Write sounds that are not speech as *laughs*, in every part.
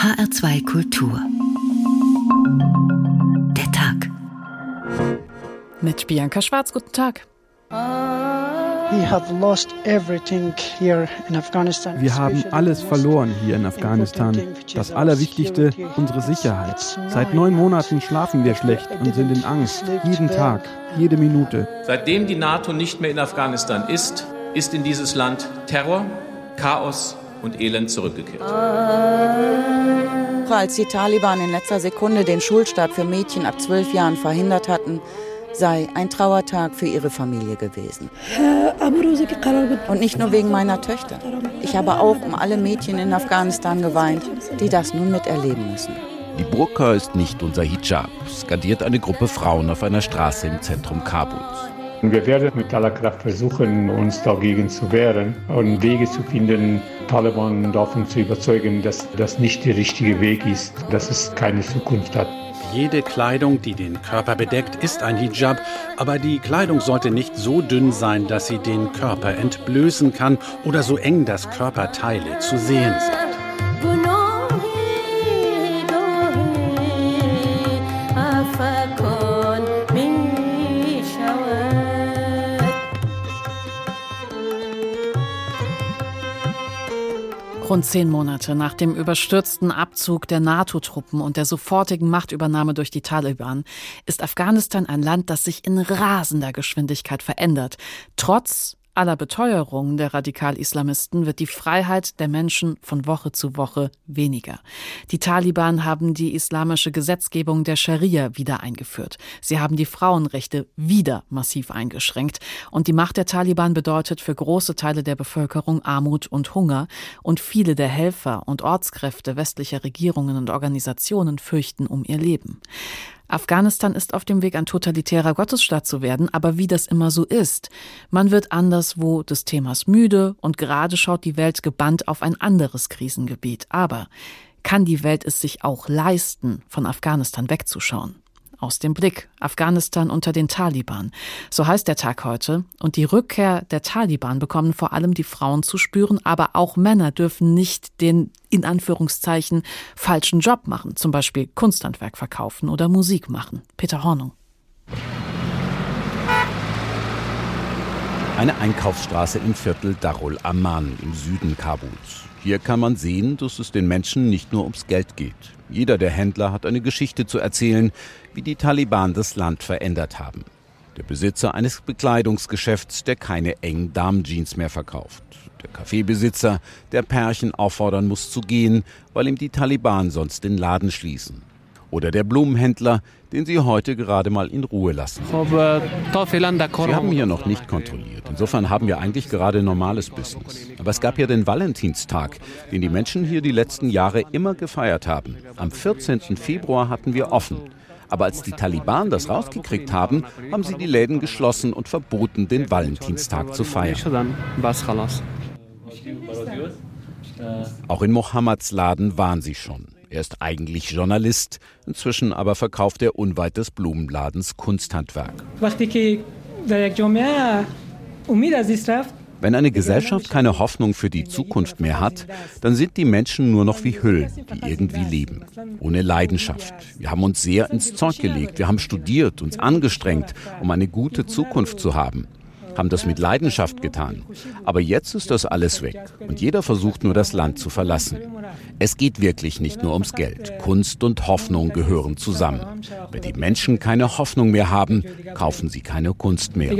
HR2 Kultur. Der Tag. Mit Bianca Schwarz, guten Tag. Wir haben alles verloren hier in Afghanistan. Das Allerwichtigste, unsere Sicherheit. Seit neun Monaten schlafen wir schlecht und sind in Angst. Jeden Tag, jede Minute. Seitdem die NATO nicht mehr in Afghanistan ist, ist in dieses Land Terror, Chaos und Elend zurückgekehrt. Als die Taliban in letzter Sekunde den Schulstart für Mädchen ab zwölf Jahren verhindert hatten, sei ein Trauertag für ihre Familie gewesen. Und nicht nur wegen meiner Töchter. Ich habe auch um alle Mädchen in Afghanistan geweint, die das nun miterleben müssen. Die Burka ist nicht unser Hijab, skandiert eine Gruppe Frauen auf einer Straße im Zentrum Kabuls. Wir werden mit aller Kraft versuchen, uns dagegen zu wehren und Wege zu finden, Taliban davon zu überzeugen, dass das nicht der richtige Weg ist, dass es keine Zukunft hat. Jede Kleidung, die den Körper bedeckt, ist ein Hijab, aber die Kleidung sollte nicht so dünn sein, dass sie den Körper entblößen kann oder so eng, dass Körperteile zu sehen sind. Rund zehn Monate nach dem überstürzten Abzug der NATO-Truppen und der sofortigen Machtübernahme durch die Taliban ist Afghanistan ein Land, das sich in rasender Geschwindigkeit verändert, trotz aller Beteuerungen der Radikal-Islamisten wird die Freiheit der Menschen von Woche zu Woche weniger. Die Taliban haben die islamische Gesetzgebung der Scharia wieder eingeführt. Sie haben die Frauenrechte wieder massiv eingeschränkt. Und die Macht der Taliban bedeutet für große Teile der Bevölkerung Armut und Hunger. Und viele der Helfer und Ortskräfte westlicher Regierungen und Organisationen fürchten um ihr Leben. Afghanistan ist auf dem Weg, ein totalitärer Gottesstaat zu werden, aber wie das immer so ist, man wird anderswo des Themas müde und gerade schaut die Welt gebannt auf ein anderes Krisengebiet. Aber kann die Welt es sich auch leisten, von Afghanistan wegzuschauen? Aus dem Blick. Afghanistan unter den Taliban. So heißt der Tag heute. Und die Rückkehr der Taliban bekommen vor allem die Frauen zu spüren, aber auch Männer dürfen nicht den in Anführungszeichen falschen Job machen, zum Beispiel Kunsthandwerk verkaufen oder Musik machen. Peter Hornung. Eine Einkaufsstraße im Viertel Darul Aman im Süden Kabuls. Hier kann man sehen, dass es den Menschen nicht nur ums Geld geht. Jeder der Händler hat eine Geschichte zu erzählen, wie die Taliban das Land verändert haben. Der Besitzer eines Bekleidungsgeschäfts, der keine engen Damenjeans mehr verkauft. Der Kaffeebesitzer, der Pärchen auffordern muss zu gehen, weil ihm die Taliban sonst den Laden schließen. Oder der Blumenhändler, den sie heute gerade mal in Ruhe lassen. Sie haben hier noch nicht kontrolliert. Insofern haben wir eigentlich gerade normales Business. Aber es gab ja den Valentinstag, den die Menschen hier die letzten Jahre immer gefeiert haben. Am 14. Februar hatten wir offen. Aber als die Taliban das rausgekriegt haben, haben sie die Läden geschlossen und verboten, den Valentinstag zu feiern. Auch in Mohammeds Laden waren sie schon. Er ist eigentlich Journalist, inzwischen aber verkauft er unweit des Blumenladens Kunsthandwerk. Wenn eine Gesellschaft keine Hoffnung für die Zukunft mehr hat, dann sind die Menschen nur noch wie Hüllen, die irgendwie leben, ohne Leidenschaft. Wir haben uns sehr ins Zeug gelegt, wir haben studiert, uns angestrengt, um eine gute Zukunft zu haben haben das mit Leidenschaft getan. Aber jetzt ist das alles weg und jeder versucht nur das Land zu verlassen. Es geht wirklich nicht nur ums Geld. Kunst und Hoffnung gehören zusammen. Wenn die Menschen keine Hoffnung mehr haben, kaufen sie keine Kunst mehr.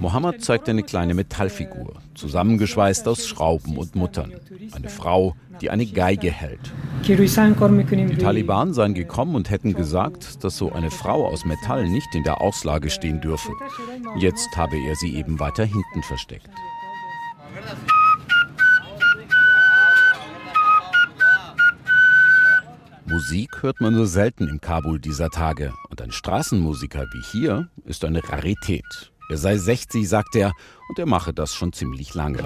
Mohammed zeigt eine kleine Metallfigur, zusammengeschweißt aus Schrauben und Muttern. Eine Frau, die eine Geige hält. Die Taliban seien gekommen und hätten gesagt, dass so eine Frau aus Metall nicht in der Auslage stehen dürfe. Jetzt habe er sie eben weiter hinten versteckt. Musik hört man nur selten im Kabul dieser Tage. Und ein Straßenmusiker wie hier ist eine Rarität. Er sei 60, sagt er, und er mache das schon ziemlich lange.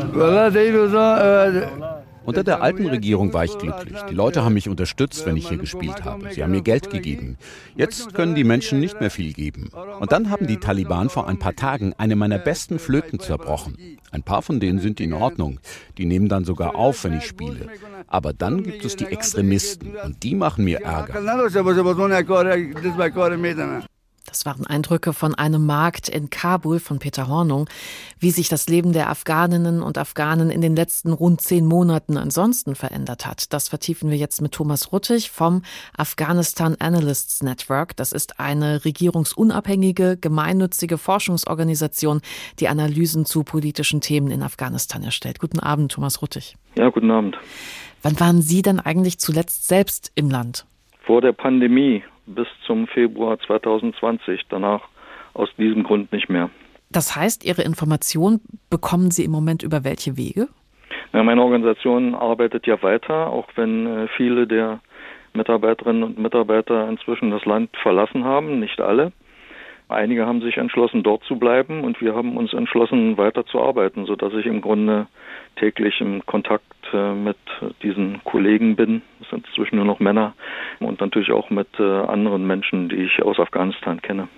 Unter der alten Regierung war ich glücklich. Die Leute haben mich unterstützt, wenn ich hier gespielt habe. Sie haben mir Geld gegeben. Jetzt können die Menschen nicht mehr viel geben. Und dann haben die Taliban vor ein paar Tagen eine meiner besten Flöten zerbrochen. Ein paar von denen sind in Ordnung. Die nehmen dann sogar auf, wenn ich spiele. Aber dann gibt es die Extremisten und die machen mir Ärger. Das waren Eindrücke von einem Markt in Kabul von Peter Hornung, wie sich das Leben der Afghaninnen und Afghanen in den letzten rund zehn Monaten ansonsten verändert hat. Das vertiefen wir jetzt mit Thomas Ruttig vom Afghanistan Analysts Network. Das ist eine regierungsunabhängige, gemeinnützige Forschungsorganisation, die Analysen zu politischen Themen in Afghanistan erstellt. Guten Abend, Thomas Ruttig. Ja, guten Abend. Wann waren Sie denn eigentlich zuletzt selbst im Land? Vor der Pandemie bis zum Februar 2020. Danach aus diesem Grund nicht mehr. Das heißt, Ihre Informationen bekommen Sie im Moment über welche Wege? Ja, meine Organisation arbeitet ja weiter, auch wenn äh, viele der Mitarbeiterinnen und Mitarbeiter inzwischen das Land verlassen haben, nicht alle. Einige haben sich entschlossen, dort zu bleiben und wir haben uns entschlossen, weiter zu arbeiten, sodass ich im Grunde täglich im Kontakt äh, mit diesen Kollegen bin. Es sind inzwischen nur noch Männer und natürlich auch mit äh, anderen Menschen, die ich aus Afghanistan kenne.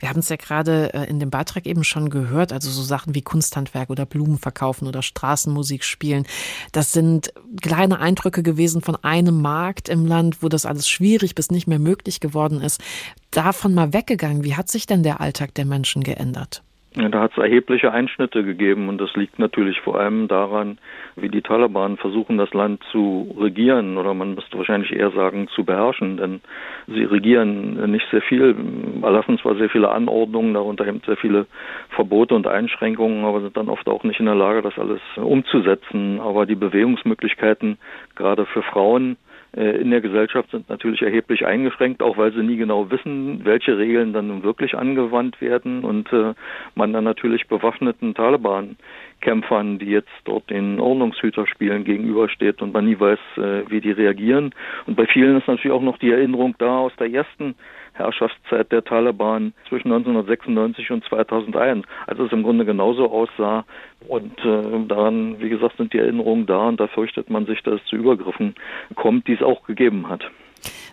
Wir haben es ja gerade äh, in dem Beitrag eben schon gehört, also so Sachen wie Kunsthandwerk oder Blumen verkaufen oder Straßenmusik spielen. Das sind kleine Eindrücke gewesen von einem Markt im Land, wo das alles schwierig bis nicht mehr möglich geworden ist. Davon mal weggegangen, wie hat sich denn der Alltag der Menschen geändert? Da hat es erhebliche Einschnitte gegeben und das liegt natürlich vor allem daran, wie die Taliban versuchen, das Land zu regieren oder man müsste wahrscheinlich eher sagen zu beherrschen, denn sie regieren nicht sehr viel, erlassen zwar sehr viele Anordnungen, darunter eben sehr viele Verbote und Einschränkungen, aber sind dann oft auch nicht in der Lage, das alles umzusetzen. Aber die Bewegungsmöglichkeiten gerade für Frauen in der Gesellschaft sind natürlich erheblich eingeschränkt, auch weil sie nie genau wissen, welche Regeln dann nun wirklich angewandt werden und äh, man dann natürlich bewaffneten Taliban-Kämpfern, die jetzt dort den Ordnungshüterspielen gegenübersteht und man nie weiß, äh, wie die reagieren. Und bei vielen ist natürlich auch noch die Erinnerung da aus der ersten Herrschaftszeit der Taliban zwischen 1996 und 2001, als es im Grunde genauso aussah. Und äh, daran, wie gesagt, sind die Erinnerungen da und da fürchtet man sich, dass es zu Übergriffen kommt, die es auch gegeben hat.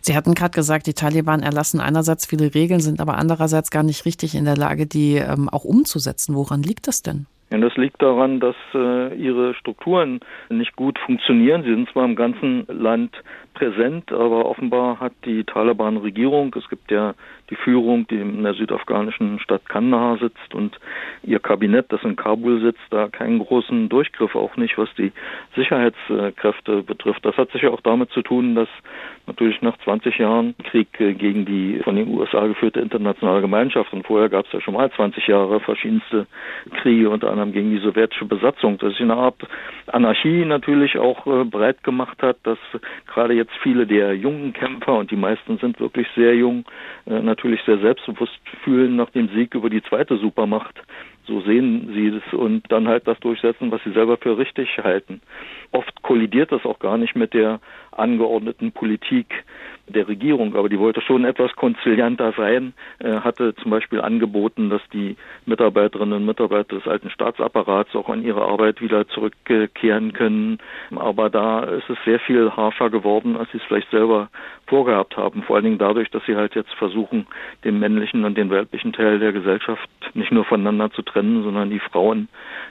Sie hatten gerade gesagt, die Taliban erlassen einerseits viele Regeln, sind aber andererseits gar nicht richtig in der Lage, die ähm, auch umzusetzen. Woran liegt das denn? Ja, das liegt daran, dass äh, ihre Strukturen nicht gut funktionieren. Sie sind zwar im ganzen Land präsent, aber offenbar hat die Taliban-Regierung, es gibt ja die Führung, die in der südafghanischen Stadt Kandahar sitzt und ihr Kabinett, das in Kabul sitzt, da keinen großen Durchgriff, auch nicht was die Sicherheitskräfte betrifft. Das hat sicher auch damit zu tun, dass natürlich nach 20 Jahren Krieg gegen die von den USA geführte internationale Gemeinschaft und vorher gab es ja schon mal 20 Jahre verschiedenste Kriege, unter anderem gegen die sowjetische Besatzung, dass sich eine Art Anarchie natürlich auch äh, breit gemacht hat, dass gerade jetzt viele der jungen Kämpfer und die meisten sind wirklich sehr jung, äh, natürlich sehr selbstbewusst fühlen nach dem Sieg über die zweite Supermacht. So sehen sie es und dann halt das durchsetzen, was sie selber für richtig halten. Oft kollidiert das auch gar nicht mit der angeordneten Politik der Regierung, aber die wollte schon etwas konzilianter sein, äh, hatte zum Beispiel angeboten, dass die Mitarbeiterinnen und Mitarbeiter des alten Staatsapparats auch an ihre Arbeit wieder zurückkehren können. Aber da ist es sehr viel harscher geworden, als sie es vielleicht selber vorgehabt haben. Vor allen Dingen dadurch, dass sie halt jetzt versuchen, den männlichen und den weiblichen Teil der Gesellschaft nicht nur voneinander zu trennen, sondern die Frauen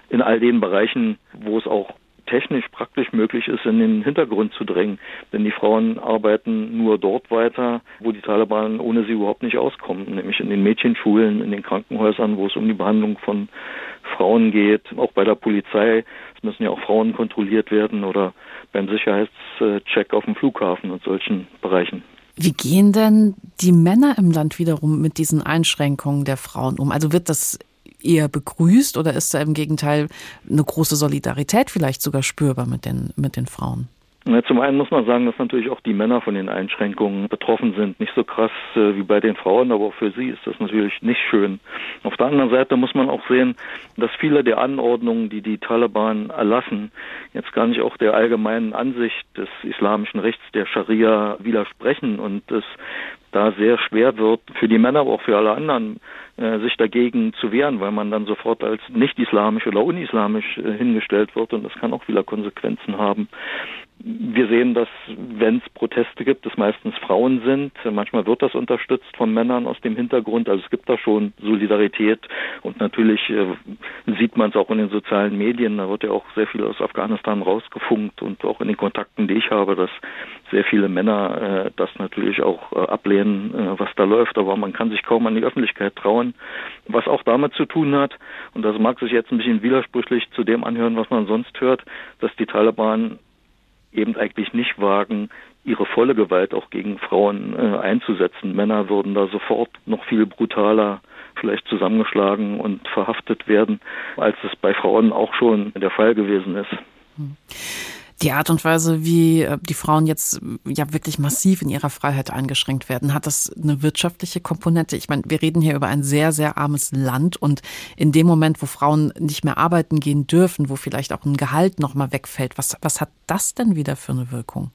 in all den Bereichen, wo es auch technisch praktisch möglich ist, in den Hintergrund zu drängen. Denn die Frauen arbeiten nur dort weiter, wo die Taliban ohne sie überhaupt nicht auskommen, nämlich in den Mädchenschulen, in den Krankenhäusern, wo es um die Behandlung von Frauen geht, auch bei der Polizei. Es müssen ja auch Frauen kontrolliert werden oder beim Sicherheitscheck auf dem Flughafen und solchen Bereichen. Wie gehen denn die Männer im Land wiederum mit diesen Einschränkungen der Frauen um? Also wird das eher begrüßt oder ist da im Gegenteil eine große Solidarität vielleicht sogar spürbar mit den, mit den Frauen? Zum einen muss man sagen, dass natürlich auch die Männer von den Einschränkungen betroffen sind. Nicht so krass äh, wie bei den Frauen, aber auch für sie ist das natürlich nicht schön. Auf der anderen Seite muss man auch sehen, dass viele der Anordnungen, die die Taliban erlassen, jetzt gar nicht auch der allgemeinen Ansicht des islamischen Rechts der Scharia widersprechen und es da sehr schwer wird für die Männer, aber auch für alle anderen, äh, sich dagegen zu wehren, weil man dann sofort als nicht islamisch oder unislamisch äh, hingestellt wird und das kann auch wieder Konsequenzen haben. Wir sehen, dass wenn es Proteste gibt, es meistens Frauen sind. Manchmal wird das unterstützt von Männern aus dem Hintergrund. Also es gibt da schon Solidarität und natürlich äh, sieht man es auch in den sozialen Medien. Da wird ja auch sehr viel aus Afghanistan rausgefunkt und auch in den Kontakten, die ich habe, dass sehr viele Männer äh, das natürlich auch äh, ablehnen, was da läuft. Aber man kann sich kaum an die Öffentlichkeit trauen, was auch damit zu tun hat. Und das mag sich jetzt ein bisschen widersprüchlich zu dem anhören, was man sonst hört, dass die Taliban eben eigentlich nicht wagen, ihre volle Gewalt auch gegen Frauen äh, einzusetzen. Männer würden da sofort noch viel brutaler vielleicht zusammengeschlagen und verhaftet werden, als es bei Frauen auch schon der Fall gewesen ist. Hm die Art und Weise, wie äh, die Frauen jetzt ja wirklich massiv in ihrer Freiheit eingeschränkt werden, hat das eine wirtschaftliche Komponente? Ich meine, wir reden hier über ein sehr, sehr armes Land und in dem Moment, wo Frauen nicht mehr arbeiten gehen dürfen, wo vielleicht auch ein Gehalt nochmal wegfällt, was, was hat das denn wieder für eine Wirkung?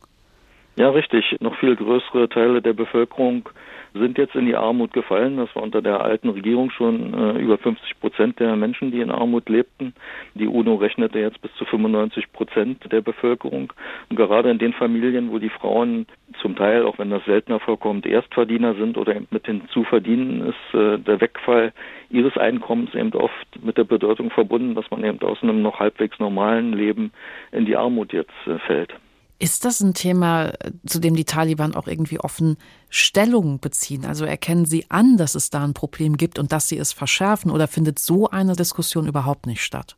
Ja, richtig. Noch viel größere Teile der Bevölkerung sind jetzt in die Armut gefallen. Das war unter der alten Regierung schon äh, über 50 Prozent der Menschen, die in Armut lebten. Die UNO rechnete jetzt bis zu 95 Prozent der Bevölkerung. Und gerade in den Familien, wo die Frauen zum Teil, auch wenn das seltener vorkommt, Erstverdiener sind oder eben mit hinzuverdienen, ist äh, der Wegfall ihres Einkommens eben oft mit der Bedeutung verbunden, dass man eben aus einem noch halbwegs normalen Leben in die Armut jetzt äh, fällt. Ist das ein Thema, zu dem die Taliban auch irgendwie offen Stellung beziehen? Also erkennen sie an, dass es da ein Problem gibt und dass sie es verschärfen oder findet so eine Diskussion überhaupt nicht statt?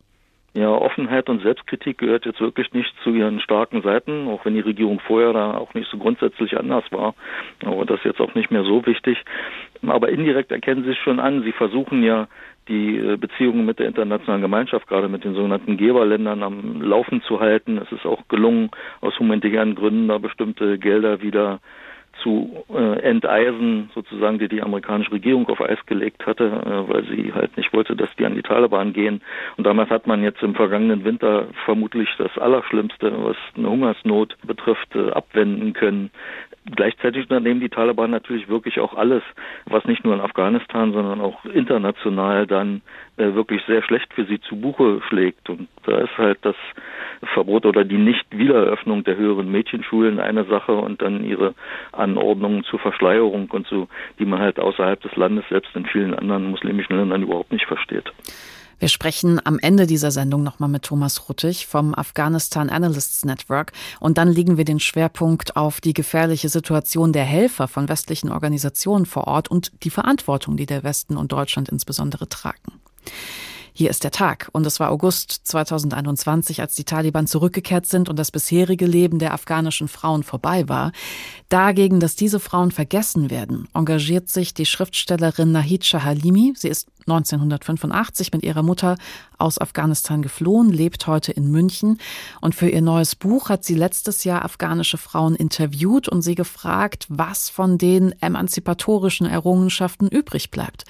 Ja, Offenheit und Selbstkritik gehört jetzt wirklich nicht zu ihren starken Seiten, auch wenn die Regierung vorher da auch nicht so grundsätzlich anders war. Aber das ist jetzt auch nicht mehr so wichtig. Aber indirekt erkennen sie es schon an. Sie versuchen ja die äh, Beziehungen mit der internationalen Gemeinschaft, gerade mit den sogenannten Geberländern, am Laufen zu halten. Es ist auch gelungen, aus humanitären Gründen da bestimmte Gelder wieder zu äh, enteisen, sozusagen, die die amerikanische Regierung auf Eis gelegt hatte, äh, weil sie halt nicht wollte, dass die an die Taliban gehen. Und damals hat man jetzt im vergangenen Winter vermutlich das Allerschlimmste, was eine Hungersnot betrifft, äh, abwenden können. Gleichzeitig unternehmen die Taliban natürlich wirklich auch alles, was nicht nur in Afghanistan, sondern auch international dann wirklich sehr schlecht für sie zu Buche schlägt. Und da ist halt das Verbot oder die Nicht-Wiedereröffnung der höheren Mädchenschulen eine Sache und dann ihre Anordnungen zur Verschleierung und so, die man halt außerhalb des Landes selbst in vielen anderen muslimischen Ländern überhaupt nicht versteht. Wir sprechen am Ende dieser Sendung nochmal mit Thomas Ruttig vom Afghanistan Analysts Network und dann legen wir den Schwerpunkt auf die gefährliche Situation der Helfer von westlichen Organisationen vor Ort und die Verantwortung, die der Westen und Deutschland insbesondere tragen. Hier ist der Tag und es war August 2021, als die Taliban zurückgekehrt sind und das bisherige Leben der afghanischen Frauen vorbei war. Dagegen, dass diese Frauen vergessen werden, engagiert sich die Schriftstellerin Nahid Shahalimi. Sie ist 1985 mit ihrer Mutter aus Afghanistan geflohen, lebt heute in München und für ihr neues Buch hat sie letztes Jahr afghanische Frauen interviewt und sie gefragt, was von den emanzipatorischen Errungenschaften übrig bleibt.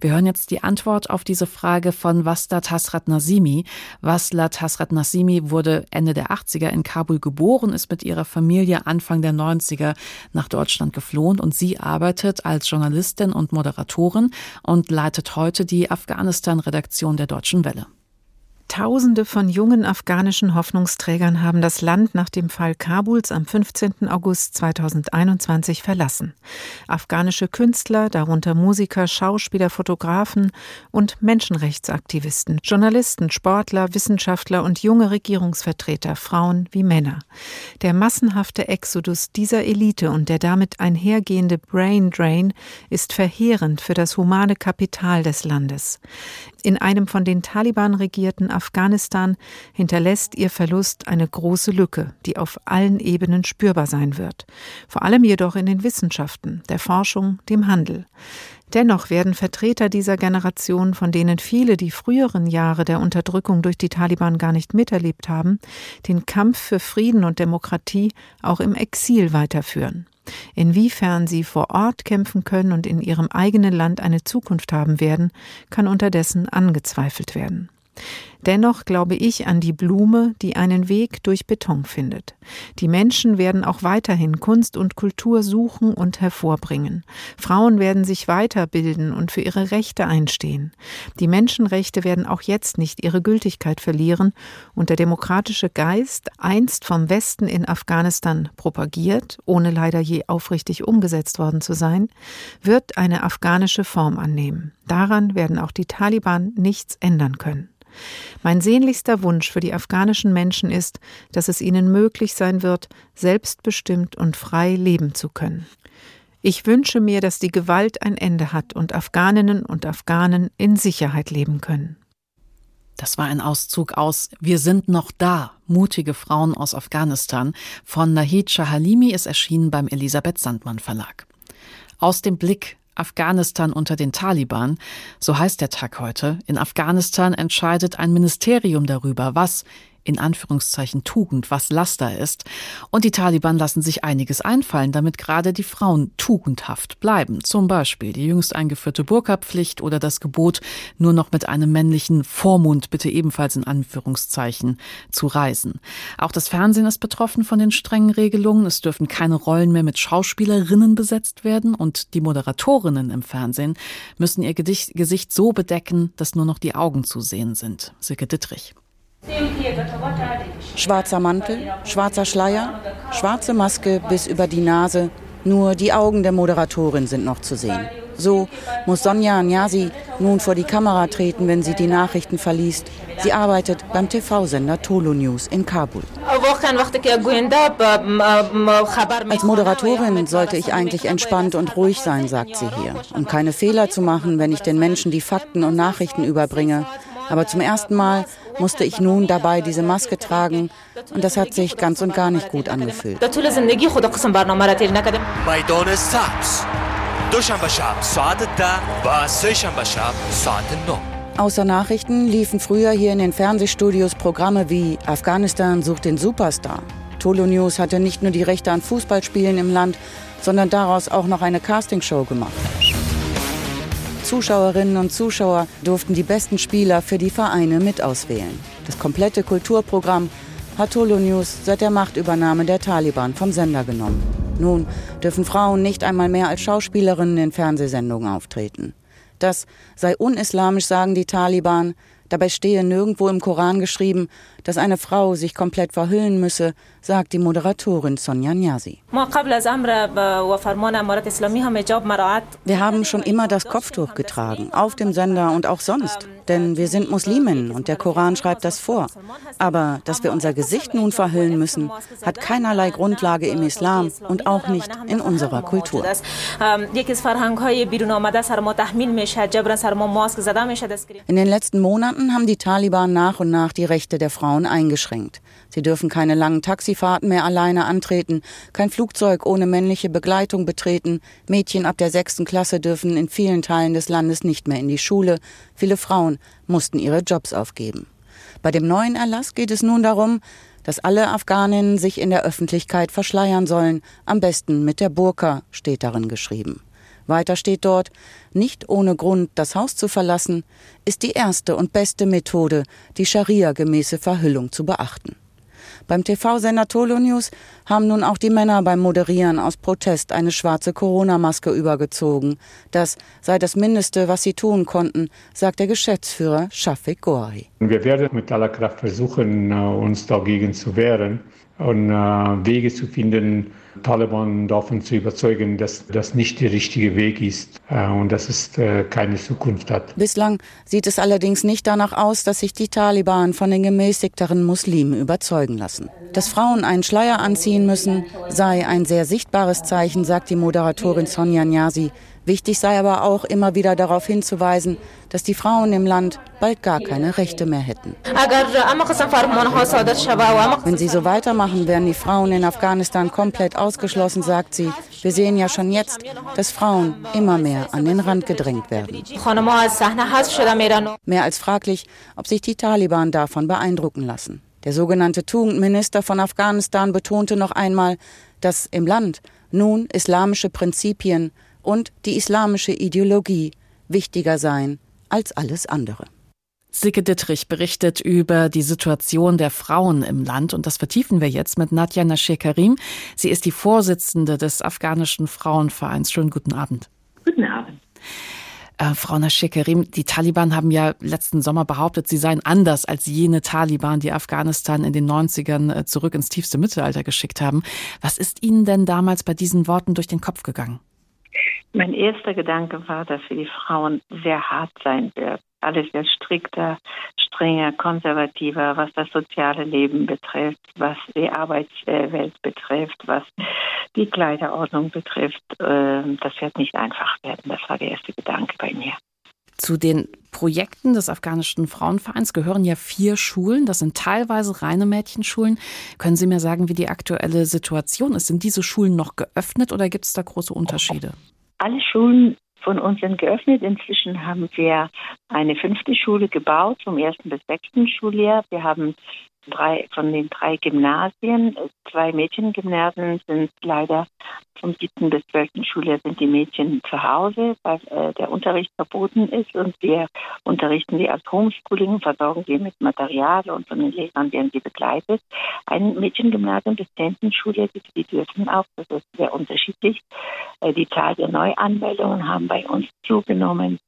Wir hören jetzt die Antwort auf diese Frage von Waslat Hasrat Nazimi. Waslat Hasrat Nazimi wurde Ende der 80er in Kabul geboren, ist mit ihrer Familie Anfang der 90er nach Deutschland geflohen und sie arbeitet als Journalistin und Moderatorin und leitet heute die Afghanistan-Redaktion der Deutschen Welle. Tausende von jungen afghanischen Hoffnungsträgern haben das Land nach dem Fall Kabuls am 15. August 2021 verlassen. Afghanische Künstler, darunter Musiker, Schauspieler, Fotografen und Menschenrechtsaktivisten, Journalisten, Sportler, Wissenschaftler und junge Regierungsvertreter, Frauen wie Männer. Der massenhafte Exodus dieser Elite und der damit einhergehende Brain Drain ist verheerend für das humane Kapital des Landes. In einem von den Taliban regierten Afghanistan hinterlässt ihr Verlust eine große Lücke, die auf allen Ebenen spürbar sein wird. Vor allem jedoch in den Wissenschaften, der Forschung, dem Handel. Dennoch werden Vertreter dieser Generation, von denen viele die früheren Jahre der Unterdrückung durch die Taliban gar nicht miterlebt haben, den Kampf für Frieden und Demokratie auch im Exil weiterführen. Inwiefern sie vor Ort kämpfen können und in ihrem eigenen Land eine Zukunft haben werden, kann unterdessen angezweifelt werden. Dennoch glaube ich an die Blume, die einen Weg durch Beton findet. Die Menschen werden auch weiterhin Kunst und Kultur suchen und hervorbringen. Frauen werden sich weiterbilden und für ihre Rechte einstehen. Die Menschenrechte werden auch jetzt nicht ihre Gültigkeit verlieren und der demokratische Geist, einst vom Westen in Afghanistan propagiert, ohne leider je aufrichtig umgesetzt worden zu sein, wird eine afghanische Form annehmen. Daran werden auch die Taliban nichts ändern können. Mein sehnlichster Wunsch für die afghanischen Menschen ist, dass es ihnen möglich sein wird, selbstbestimmt und frei leben zu können. Ich wünsche mir, dass die Gewalt ein Ende hat und Afghaninnen und Afghanen in Sicherheit leben können. Das war ein Auszug aus Wir sind noch da, mutige Frauen aus Afghanistan von Nahid Shahalimi ist erschienen beim Elisabeth Sandmann Verlag. Aus dem Blick Afghanistan unter den Taliban, so heißt der Tag heute. In Afghanistan entscheidet ein Ministerium darüber, was in Anführungszeichen Tugend, was Laster ist. Und die Taliban lassen sich einiges einfallen, damit gerade die Frauen tugendhaft bleiben. Zum Beispiel die jüngst eingeführte Burka-Pflicht oder das Gebot, nur noch mit einem männlichen Vormund, bitte ebenfalls in Anführungszeichen, zu reisen. Auch das Fernsehen ist betroffen von den strengen Regelungen. Es dürfen keine Rollen mehr mit Schauspielerinnen besetzt werden und die Moderatorinnen im Fernsehen müssen ihr Gesicht so bedecken, dass nur noch die Augen zu sehen sind. Silke Dittrich. Schwarzer Mantel, schwarzer Schleier, schwarze Maske bis über die Nase. Nur die Augen der Moderatorin sind noch zu sehen. So muss Sonja Anyasi nun vor die Kamera treten, wenn sie die Nachrichten verliest. Sie arbeitet beim TV-Sender Tolo News in Kabul. Als Moderatorin sollte ich eigentlich entspannt und ruhig sein, sagt sie hier, um keine Fehler zu machen, wenn ich den Menschen die Fakten und Nachrichten überbringe. Aber zum ersten Mal musste ich nun dabei diese Maske tragen und das hat sich ganz und gar nicht gut angefühlt. Außer Nachrichten liefen früher hier in den Fernsehstudios Programme wie Afghanistan sucht den Superstar. Tolo News hatte nicht nur die Rechte an Fußballspielen im Land, sondern daraus auch noch eine Castingshow gemacht. Zuschauerinnen und Zuschauer durften die besten Spieler für die Vereine mit auswählen. Das komplette Kulturprogramm hat Tolo News seit der Machtübernahme der Taliban vom Sender genommen. Nun dürfen Frauen nicht einmal mehr als Schauspielerinnen in Fernsehsendungen auftreten. Das sei unislamisch, sagen die Taliban. Dabei stehe nirgendwo im Koran geschrieben, dass eine Frau sich komplett verhüllen müsse, sagt die Moderatorin Sonja Nyazi. Wir haben schon immer das Kopftuch getragen, auf dem Sender und auch sonst. Denn wir sind Musliminnen und der Koran schreibt das vor. Aber dass wir unser Gesicht nun verhüllen müssen, hat keinerlei Grundlage im Islam und auch nicht in unserer Kultur. In den letzten Monaten haben die Taliban nach und nach die Rechte der Frauen eingeschränkt. Sie dürfen keine langen Taxifahrten mehr alleine antreten, kein Flugzeug ohne männliche Begleitung betreten, Mädchen ab der sechsten Klasse dürfen in vielen Teilen des Landes nicht mehr in die Schule, viele Frauen mussten ihre Jobs aufgeben. Bei dem neuen Erlass geht es nun darum, dass alle Afghaninnen sich in der Öffentlichkeit verschleiern sollen, am besten mit der Burka, steht darin geschrieben. Weiter steht dort, nicht ohne Grund das Haus zu verlassen, ist die erste und beste Methode, die Scharia-gemäße Verhüllung zu beachten. Beim TV-Sender Tolo haben nun auch die Männer beim Moderieren aus Protest eine schwarze Corona-Maske übergezogen. Das sei das Mindeste, was sie tun konnten, sagt der Geschäftsführer Shafik Goari. Wir werden mit aller Kraft versuchen, äh, uns dagegen zu wehren und äh, Wege zu finden, Taliban davon zu überzeugen, dass das nicht der richtige Weg ist äh, und dass es äh, keine Zukunft hat. Bislang sieht es allerdings nicht danach aus, dass sich die Taliban von den gemäßigteren Muslimen überzeugen lassen. Dass Frauen einen Schleier anziehen müssen, sei ein sehr sichtbares Zeichen, sagt die Moderatorin Sonja Nyasi. Wichtig sei aber auch immer wieder darauf hinzuweisen, dass die Frauen im Land bald gar keine Rechte mehr hätten. Wenn sie so weitermachen, werden die Frauen in Afghanistan komplett ausgeschlossen, sagt sie. Wir sehen ja schon jetzt, dass Frauen immer mehr an den Rand gedrängt werden. Mehr als fraglich, ob sich die Taliban davon beeindrucken lassen. Der sogenannte Tugendminister von Afghanistan betonte noch einmal, dass im Land nun islamische Prinzipien und die islamische Ideologie wichtiger seien als alles andere. Sicke Dittrich berichtet über die Situation der Frauen im Land und das vertiefen wir jetzt mit Nadja Nasher Karim. Sie ist die Vorsitzende des afghanischen Frauenvereins. Schönen guten Abend. Guten Abend. Äh, Frau Nasher Karim, die Taliban haben ja letzten Sommer behauptet, sie seien anders als jene Taliban, die Afghanistan in den 90ern äh, zurück ins tiefste Mittelalter geschickt haben. Was ist Ihnen denn damals bei diesen Worten durch den Kopf gegangen? Mein erster Gedanke war, dass für die Frauen sehr hart sein wird. Alles sehr strikter, strenger, konservativer, was das soziale Leben betrifft, was die Arbeitswelt betrifft, was die Kleiderordnung betrifft. Ähm, das wird nicht einfach werden. Das war der erste Gedanke bei mir. Zu den Projekten des afghanischen Frauenvereins gehören ja vier Schulen. Das sind teilweise reine Mädchenschulen. Können Sie mir sagen, wie die aktuelle Situation ist? Sind diese Schulen noch geöffnet oder gibt es da große Unterschiede? Alle Schulen von uns sind geöffnet. Inzwischen haben wir eine fünfte Schule gebaut zum ersten bis sechsten Schuljahr. Wir haben drei von den drei Gymnasien, zwei Mädchengymnasien sind leider vom siebten bis zwölften Schuljahr sind die Mädchen zu Hause, weil äh, der Unterricht verboten ist und wir unterrichten die als Homeschooling versorgen sie mit Material und von den Lehrern werden sie begleitet. Ein Mädchengymnasium bis zehnten Schuljahr, die, die dürfen auch, das ist sehr unterschiedlich. Äh, die Zahl der Neuanmeldungen haben bei uns zugenommen.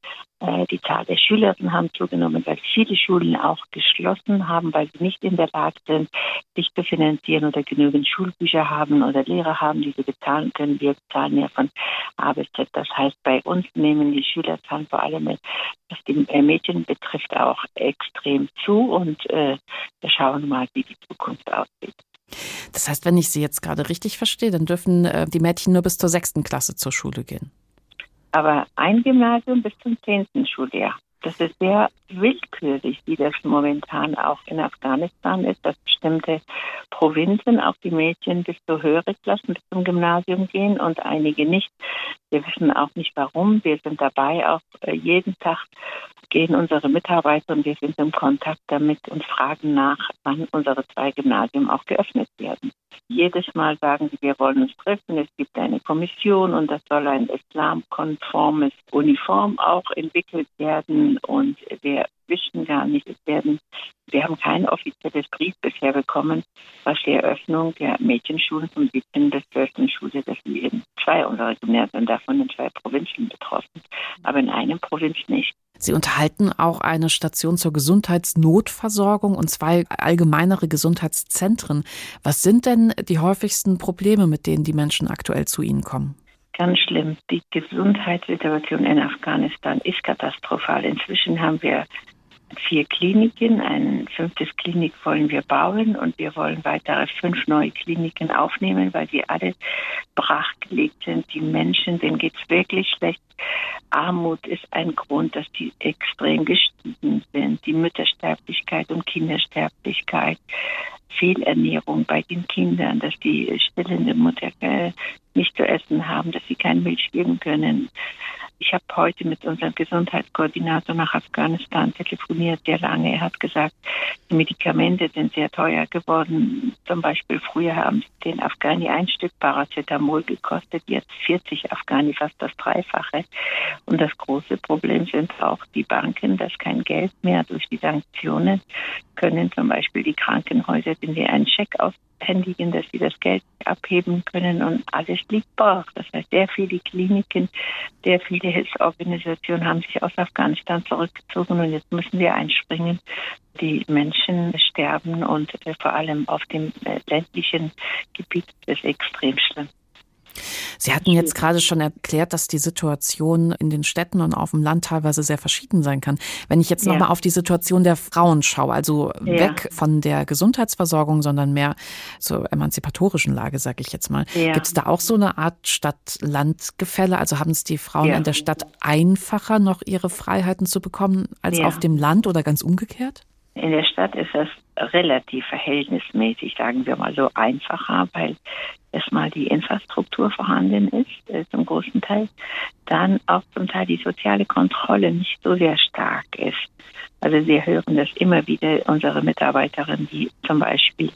Äh, die Zahl der Schülerinnen haben zugenommen, weil viele Schulen auch geschlossen haben, weil sie nicht in der Lage sind, sich zu finanzieren oder genügend Schulbücher haben oder Lehrer haben, die sie bezahlen können. Wir bezahlen ja von A bis Z. Das heißt, bei uns nehmen die Schülerzahlen vor allem, was die äh, Mädchen betrifft, auch extrem zu. Und äh, wir schauen mal, wie die Zukunft aussieht. Das heißt, wenn ich Sie jetzt gerade richtig verstehe, dann dürfen äh, die Mädchen nur bis zur sechsten Klasse zur Schule gehen aber ein Gymnasium bis zum zehnten Schuljahr. Das ist sehr willkürlich, wie das momentan auch in Afghanistan ist, dass bestimmte Provinzen auch die Mädchen bis zu höhere Klassen, bis zum Gymnasium gehen und einige nicht. Wir wissen auch nicht warum. Wir sind dabei, auch äh, jeden Tag gehen unsere Mitarbeiter und wir sind im Kontakt damit und fragen nach, wann unsere zwei Gymnasien auch geöffnet werden. Jedes Mal sagen sie, wir wollen uns treffen, es gibt eine Kommission und das soll ein islamkonformes Uniform auch entwickelt werden und wir wissen gar nicht, es werden, wir haben kein offizielles Brief bisher bekommen, was die Eröffnung der Mädchenschulen vom 17. bis 12. Schule, das sind eben zwei unserer Gymnasien davon in zwei Provinzen betroffen, aber in einem Provinz nicht. Sie unterhalten auch eine Station zur Gesundheitsnotversorgung und zwei allgemeinere Gesundheitszentren. Was sind denn die häufigsten Probleme, mit denen die Menschen aktuell zu Ihnen kommen? Ganz schlimm. Die Gesundheitssituation in Afghanistan ist katastrophal. Inzwischen haben wir vier Kliniken. Ein fünftes Klinik wollen wir bauen und wir wollen weitere fünf neue Kliniken aufnehmen, weil sie alle brachgelegt sind. Die Menschen, denen geht es wirklich schlecht. Armut ist ein Grund, dass die extrem gestiegen sind. Die Müttersterblichkeit und Kindersterblichkeit. Fehlernährung bei den Kindern, dass die stillende Mutter äh, nicht zu essen haben, dass sie keine Milch geben können. Ich habe heute mit unserem Gesundheitskoordinator nach Afghanistan telefoniert, sehr lange. Hat gesagt, die Medikamente sind sehr teuer geworden. Zum Beispiel früher haben den Afghani ein Stück Paracetamol gekostet, jetzt 40 Afghani, fast das Dreifache. Und das große Problem sind auch die Banken, dass kein Geld mehr durch die Sanktionen können zum Beispiel die Krankenhäuser, wenn sie einen Scheck aus händigen, dass sie das Geld abheben können und alles liegt brach. Das heißt, sehr viele Kliniken, sehr viele Hilfsorganisationen haben sich aus Afghanistan zurückgezogen und jetzt müssen wir einspringen. Die Menschen sterben und vor allem auf dem äh, ländlichen Gebiet ist es extrem schlimm. Sie hatten jetzt gerade schon erklärt, dass die Situation in den Städten und auf dem Land teilweise sehr verschieden sein kann. Wenn ich jetzt ja. nochmal auf die Situation der Frauen schaue, also ja. weg von der Gesundheitsversorgung, sondern mehr zur emanzipatorischen Lage, sage ich jetzt mal. Ja. Gibt es da auch so eine Art Stadt-Land-Gefälle? Also haben es die Frauen ja. in der Stadt einfacher, noch ihre Freiheiten zu bekommen, als auf dem Land oder ganz umgekehrt? In der Stadt ist das relativ verhältnismäßig, sagen wir mal so, einfacher, weil erstmal die Infrastruktur vorhanden ist, äh, zum großen Teil, dann auch zum Teil die soziale Kontrolle nicht so sehr stark ist. Also wir hören das immer wieder, unsere Mitarbeiterinnen, die zum Beispiel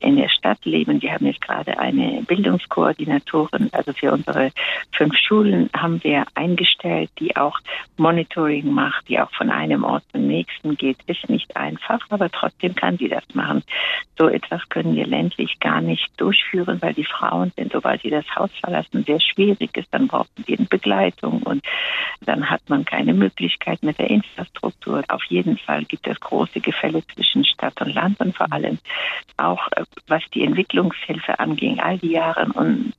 in der Stadt leben, die haben jetzt gerade eine Bildungskoordinatorin, also für unsere fünf Schulen haben wir eingestellt, die auch Monitoring macht, die auch von einem Ort zum nächsten geht. Ist nicht einfach, aber trotzdem kann sie das machen. So etwas können wir ländlich gar nicht durchführen, weil die Frauen sind, sobald sie das Haus verlassen, sehr schwierig ist. Dann brauchen sie eine Begleitung und dann hat man keine Möglichkeit mit der Infrastruktur. Auf jeden Fall gibt es große Gefälle zwischen Stadt und Land und vor allem auch äh, was die Entwicklungshilfe anging, all die Jahre und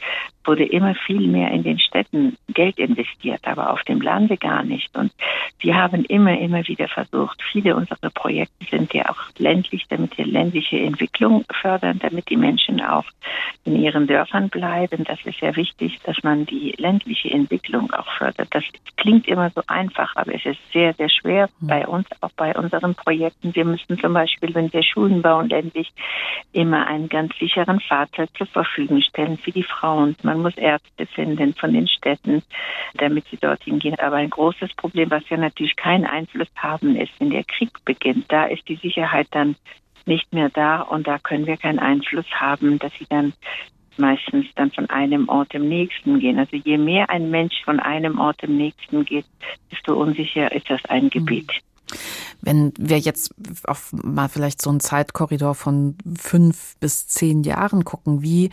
wurde immer viel mehr in den Städten Geld investiert, aber auf dem Lande gar nicht. Und wir haben immer, immer wieder versucht, viele unserer Projekte sind ja auch ländlich, damit wir ländliche Entwicklung fördern, damit die Menschen auch in ihren Dörfern bleiben. Das ist sehr wichtig, dass man die ländliche Entwicklung auch fördert. Das klingt immer so einfach, aber es ist sehr, sehr schwer hm. bei uns, auch bei unseren Projekten. Wir müssen zum Beispiel, wenn wir Schulen bauen, ländlich immer einen ganz sicheren Fahrzeug zur Verfügung stellen für die Frauen. Man muss Ärzte finden von den Städten, damit sie dorthin gehen. Aber ein großes Problem, was wir natürlich keinen Einfluss haben, ist, wenn der Krieg beginnt. Da ist die Sicherheit dann nicht mehr da und da können wir keinen Einfluss haben, dass sie dann meistens dann von einem Ort im nächsten gehen. Also je mehr ein Mensch von einem Ort im nächsten geht, desto unsicher ist das ein Gebiet. Wenn wir jetzt auf mal vielleicht so einen Zeitkorridor von fünf bis zehn Jahren gucken, wie,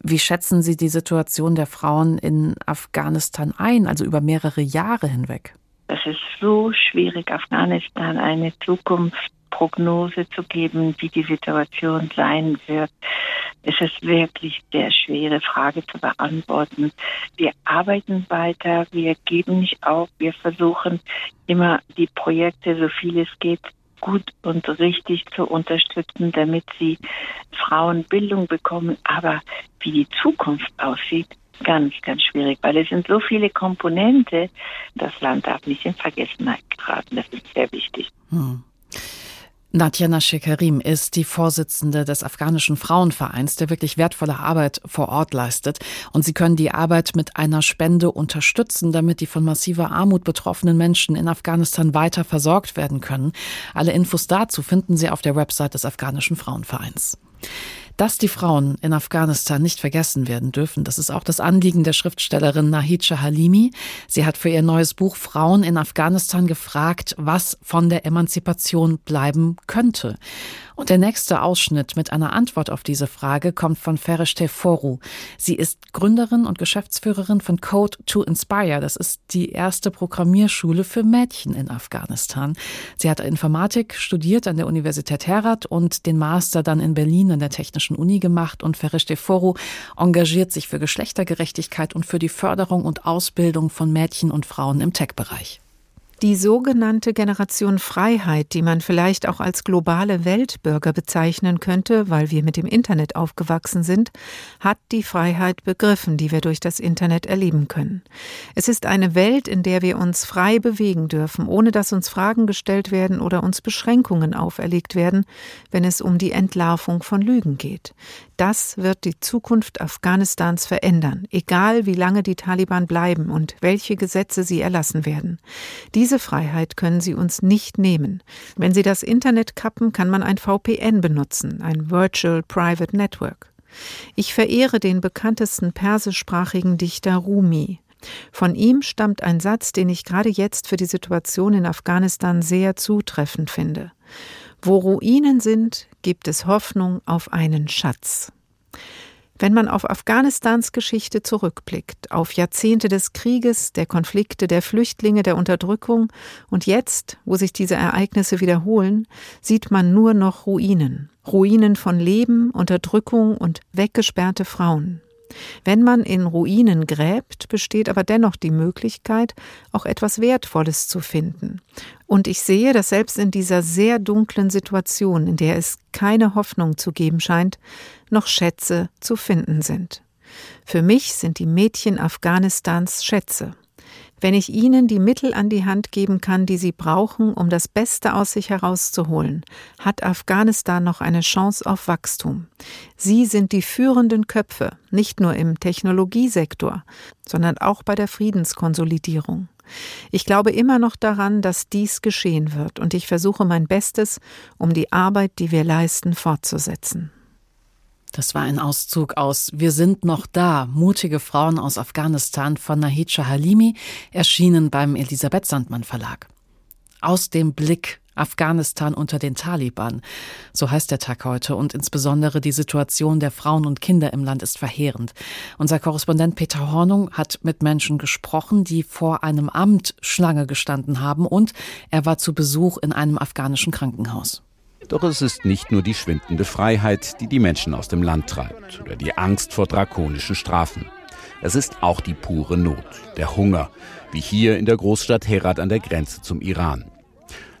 wie schätzen Sie die Situation der Frauen in Afghanistan ein, also über mehrere Jahre hinweg? Das ist so schwierig, Afghanistan eine Zukunftsprognose zu geben, wie die Situation sein wird. Es ist wirklich sehr schwere Frage zu beantworten. Wir arbeiten weiter, wir geben nicht auf, wir versuchen immer die Projekte, so viel es geht, gut und richtig zu unterstützen, damit sie Frauen Bildung bekommen. Aber wie die Zukunft aussieht, ganz, ganz schwierig, weil es sind so viele Komponente. Das Land darf nicht in Vergessenheit geraten. Das ist sehr wichtig. Hm. Nadja Nashir-Karim ist die Vorsitzende des afghanischen Frauenvereins, der wirklich wertvolle Arbeit vor Ort leistet. Und Sie können die Arbeit mit einer Spende unterstützen, damit die von massiver Armut betroffenen Menschen in Afghanistan weiter versorgt werden können. Alle Infos dazu finden Sie auf der Website des afghanischen Frauenvereins. Dass die Frauen in Afghanistan nicht vergessen werden dürfen, das ist auch das Anliegen der Schriftstellerin Nahidja Halimi. Sie hat für ihr neues Buch Frauen in Afghanistan gefragt, was von der Emanzipation bleiben könnte. Und der nächste Ausschnitt mit einer Antwort auf diese Frage kommt von Ferishte Foru. Sie ist Gründerin und Geschäftsführerin von Code to Inspire. Das ist die erste Programmierschule für Mädchen in Afghanistan. Sie hat Informatik studiert an der Universität Herat und den Master dann in Berlin an der Technischen Uni gemacht. Und Ferishte Foru engagiert sich für Geschlechtergerechtigkeit und für die Förderung und Ausbildung von Mädchen und Frauen im Tech-Bereich. Die sogenannte Generation Freiheit, die man vielleicht auch als globale Weltbürger bezeichnen könnte, weil wir mit dem Internet aufgewachsen sind, hat die Freiheit begriffen, die wir durch das Internet erleben können. Es ist eine Welt, in der wir uns frei bewegen dürfen, ohne dass uns Fragen gestellt werden oder uns Beschränkungen auferlegt werden, wenn es um die Entlarvung von Lügen geht. Das wird die Zukunft Afghanistans verändern, egal wie lange die Taliban bleiben und welche Gesetze sie erlassen werden. Diese Freiheit können sie uns nicht nehmen. Wenn sie das Internet kappen, kann man ein VPN benutzen, ein Virtual Private Network. Ich verehre den bekanntesten persischsprachigen Dichter Rumi. Von ihm stammt ein Satz, den ich gerade jetzt für die Situation in Afghanistan sehr zutreffend finde. Wo Ruinen sind, gibt es Hoffnung auf einen Schatz. Wenn man auf Afghanistans Geschichte zurückblickt, auf Jahrzehnte des Krieges, der Konflikte, der Flüchtlinge, der Unterdrückung und jetzt, wo sich diese Ereignisse wiederholen, sieht man nur noch Ruinen. Ruinen von Leben, Unterdrückung und weggesperrte Frauen. Wenn man in Ruinen gräbt, besteht aber dennoch die Möglichkeit, auch etwas Wertvolles zu finden. Und ich sehe, dass selbst in dieser sehr dunklen Situation, in der es keine Hoffnung zu geben scheint, noch Schätze zu finden sind. Für mich sind die Mädchen Afghanistans Schätze. Wenn ich ihnen die Mittel an die Hand geben kann, die sie brauchen, um das Beste aus sich herauszuholen, hat Afghanistan noch eine Chance auf Wachstum. Sie sind die führenden Köpfe, nicht nur im Technologiesektor, sondern auch bei der Friedenskonsolidierung. Ich glaube immer noch daran, dass dies geschehen wird, und ich versuche mein Bestes, um die Arbeit, die wir leisten, fortzusetzen. Das war ein Auszug aus Wir sind noch da, mutige Frauen aus Afghanistan von Nahid Halimi, erschienen beim Elisabeth Sandmann Verlag. Aus dem Blick Afghanistan unter den Taliban. So heißt der Tag heute und insbesondere die Situation der Frauen und Kinder im Land ist verheerend. Unser Korrespondent Peter Hornung hat mit Menschen gesprochen, die vor einem Amt Schlange gestanden haben und er war zu Besuch in einem afghanischen Krankenhaus. Doch es ist nicht nur die schwindende Freiheit, die die Menschen aus dem Land treibt oder die Angst vor drakonischen Strafen. Es ist auch die pure Not, der Hunger, wie hier in der Großstadt Herat an der Grenze zum Iran.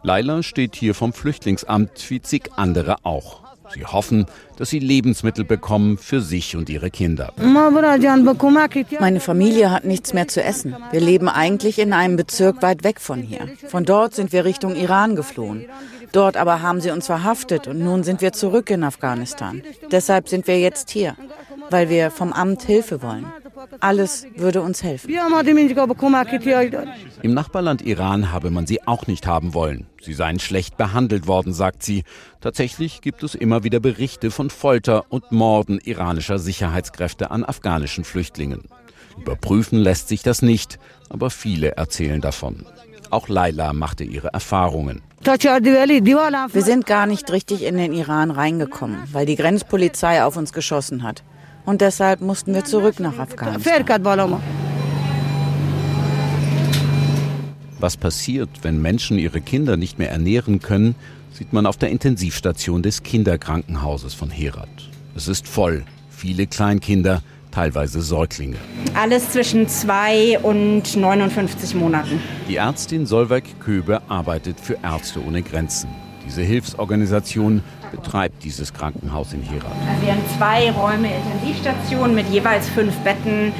Laila steht hier vom Flüchtlingsamt wie zig andere auch. Sie hoffen, dass sie Lebensmittel bekommen für sich und ihre Kinder. Meine Familie hat nichts mehr zu essen. Wir leben eigentlich in einem Bezirk weit weg von hier. Von dort sind wir Richtung Iran geflohen. Dort aber haben sie uns verhaftet und nun sind wir zurück in Afghanistan. Deshalb sind wir jetzt hier, weil wir vom Amt Hilfe wollen. Alles würde uns helfen. Im Nachbarland Iran habe man sie auch nicht haben wollen. Sie seien schlecht behandelt worden, sagt sie. Tatsächlich gibt es immer wieder Berichte von Folter und Morden iranischer Sicherheitskräfte an afghanischen Flüchtlingen. Überprüfen lässt sich das nicht, aber viele erzählen davon. Auch Laila machte ihre Erfahrungen. Wir sind gar nicht richtig in den Iran reingekommen, weil die Grenzpolizei auf uns geschossen hat. Und deshalb mussten wir zurück nach Afghanistan. Was passiert, wenn Menschen ihre Kinder nicht mehr ernähren können, sieht man auf der Intensivstation des Kinderkrankenhauses von Herat. Es ist voll, viele Kleinkinder, teilweise Säuglinge. Alles zwischen zwei und 59 Monaten. Die Ärztin Solveig Köbe arbeitet für Ärzte ohne Grenzen. Diese Hilfsorganisation betreibt dieses Krankenhaus in Herat. Wir haben zwei Räume Intensivstationen mit jeweils fünf Betten.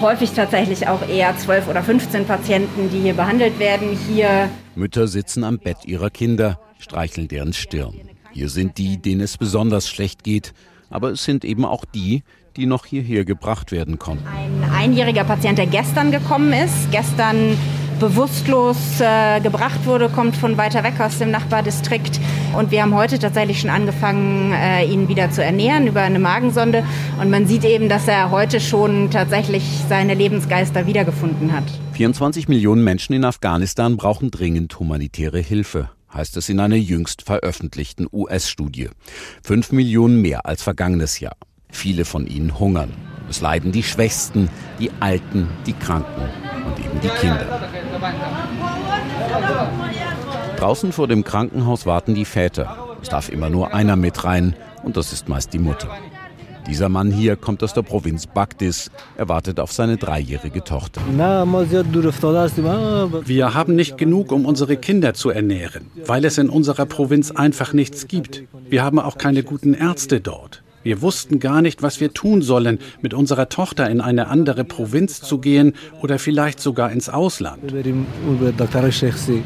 Häufig tatsächlich auch eher zwölf oder 15 Patienten, die hier behandelt werden. Hier Mütter sitzen am Bett ihrer Kinder, streicheln deren Stirn. Hier sind die, denen es besonders schlecht geht, aber es sind eben auch die, die noch hierher gebracht werden konnten. Ein einjähriger Patient, der gestern gekommen ist, gestern bewusstlos äh, gebracht wurde, kommt von weiter weg aus dem Nachbardistrikt. Und wir haben heute tatsächlich schon angefangen, äh, ihn wieder zu ernähren über eine Magensonde. Und man sieht eben, dass er heute schon tatsächlich seine Lebensgeister wiedergefunden hat. 24 Millionen Menschen in Afghanistan brauchen dringend humanitäre Hilfe heißt es in einer jüngst veröffentlichten US-Studie. Fünf Millionen mehr als vergangenes Jahr. Viele von ihnen hungern. Es leiden die Schwächsten, die Alten, die Kranken und eben die Kinder. Draußen vor dem Krankenhaus warten die Väter. Es darf immer nur einer mit rein und das ist meist die Mutter. Dieser Mann hier kommt aus der Provinz Bagdis. Er wartet auf seine dreijährige Tochter. Wir haben nicht genug, um unsere Kinder zu ernähren, weil es in unserer Provinz einfach nichts gibt. Wir haben auch keine guten Ärzte dort. Wir wussten gar nicht, was wir tun sollen, mit unserer Tochter in eine andere Provinz zu gehen oder vielleicht sogar ins Ausland.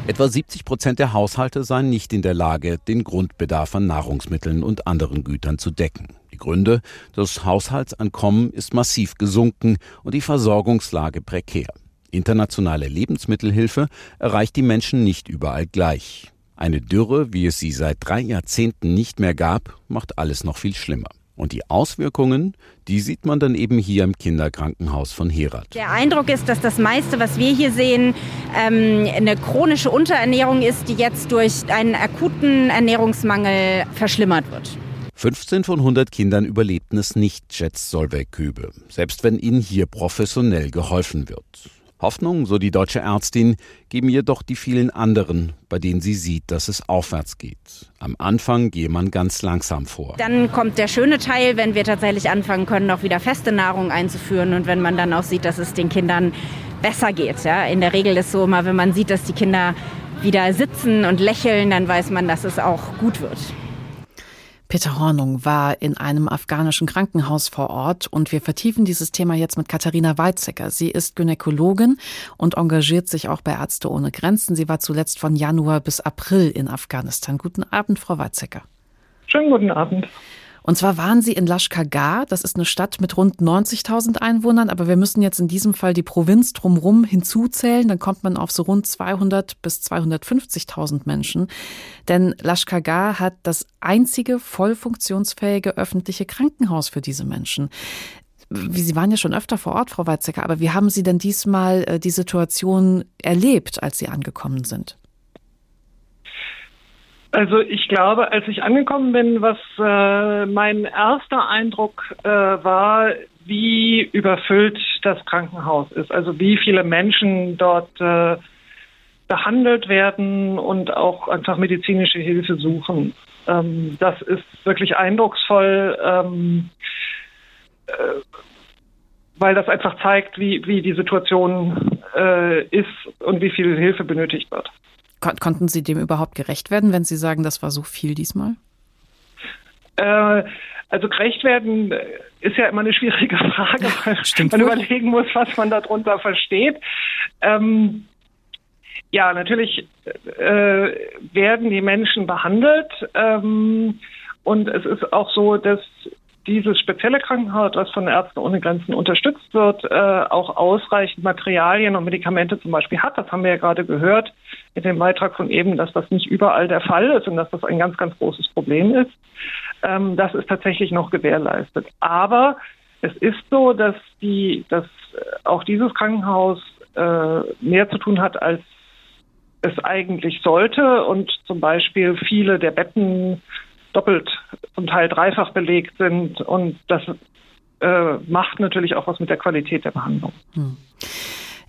Etwa 70 Prozent der Haushalte seien nicht in der Lage, den Grundbedarf an Nahrungsmitteln und anderen Gütern zu decken. Die Gründe, das Haushaltsankommen ist massiv gesunken und die Versorgungslage prekär. Internationale Lebensmittelhilfe erreicht die Menschen nicht überall gleich. Eine Dürre, wie es sie seit drei Jahrzehnten nicht mehr gab, macht alles noch viel schlimmer. Und die Auswirkungen, die sieht man dann eben hier im Kinderkrankenhaus von Herat. Der Eindruck ist, dass das meiste, was wir hier sehen, ähm, eine chronische Unterernährung ist, die jetzt durch einen akuten Ernährungsmangel verschlimmert wird. 15 von 100 Kindern überlebten es nicht, schätzt Solveig Kübe, selbst wenn ihnen hier professionell geholfen wird. Hoffnung, so die deutsche Ärztin, geben jedoch die vielen anderen, bei denen sie sieht, dass es aufwärts geht. Am Anfang gehe man ganz langsam vor. Dann kommt der schöne Teil, wenn wir tatsächlich anfangen können, auch wieder feste Nahrung einzuführen und wenn man dann auch sieht, dass es den Kindern besser geht. Ja? In der Regel ist so immer, wenn man sieht, dass die Kinder wieder sitzen und lächeln, dann weiß man, dass es auch gut wird. Peter Hornung war in einem afghanischen Krankenhaus vor Ort und wir vertiefen dieses Thema jetzt mit Katharina Weizsäcker. Sie ist Gynäkologin und engagiert sich auch bei Ärzte ohne Grenzen. Sie war zuletzt von Januar bis April in Afghanistan. Guten Abend, Frau Weizsäcker. Schönen guten Abend. Und zwar waren Sie in Lashkargah, das ist eine Stadt mit rund 90.000 Einwohnern, aber wir müssen jetzt in diesem Fall die Provinz drumherum hinzuzählen, dann kommt man auf so rund 200 bis 250.000 Menschen. Denn Lashkargah hat das einzige voll funktionsfähige öffentliche Krankenhaus für diese Menschen. Sie waren ja schon öfter vor Ort, Frau Weizsäcker, aber wie haben Sie denn diesmal äh, die Situation erlebt, als Sie angekommen sind? Also ich glaube, als ich angekommen bin, was äh, mein erster Eindruck äh, war, wie überfüllt das Krankenhaus ist. Also wie viele Menschen dort äh, behandelt werden und auch einfach medizinische Hilfe suchen. Ähm, das ist wirklich eindrucksvoll, ähm, äh, weil das einfach zeigt, wie, wie die Situation äh, ist und wie viel Hilfe benötigt wird. Kon konnten Sie dem überhaupt gerecht werden, wenn Sie sagen, das war so viel diesmal? Äh, also gerecht werden ist ja immer eine schwierige *laughs* Frage, weil Stimmt man wohl. überlegen muss, was man darunter versteht. Ähm, ja, natürlich äh, werden die Menschen behandelt. Ähm, und es ist auch so, dass dieses spezielle Krankenhaus, was von Ärzten ohne Grenzen unterstützt wird, äh, auch ausreichend Materialien und Medikamente zum Beispiel hat. Das haben wir ja gerade gehört in dem Beitrag von eben, dass das nicht überall der Fall ist und dass das ein ganz, ganz großes Problem ist. Ähm, das ist tatsächlich noch gewährleistet. Aber es ist so, dass die, dass auch dieses Krankenhaus äh, mehr zu tun hat, als es eigentlich sollte und zum Beispiel viele der Betten doppelt und Teil dreifach belegt sind. Und das äh, macht natürlich auch was mit der Qualität der Behandlung. Hm.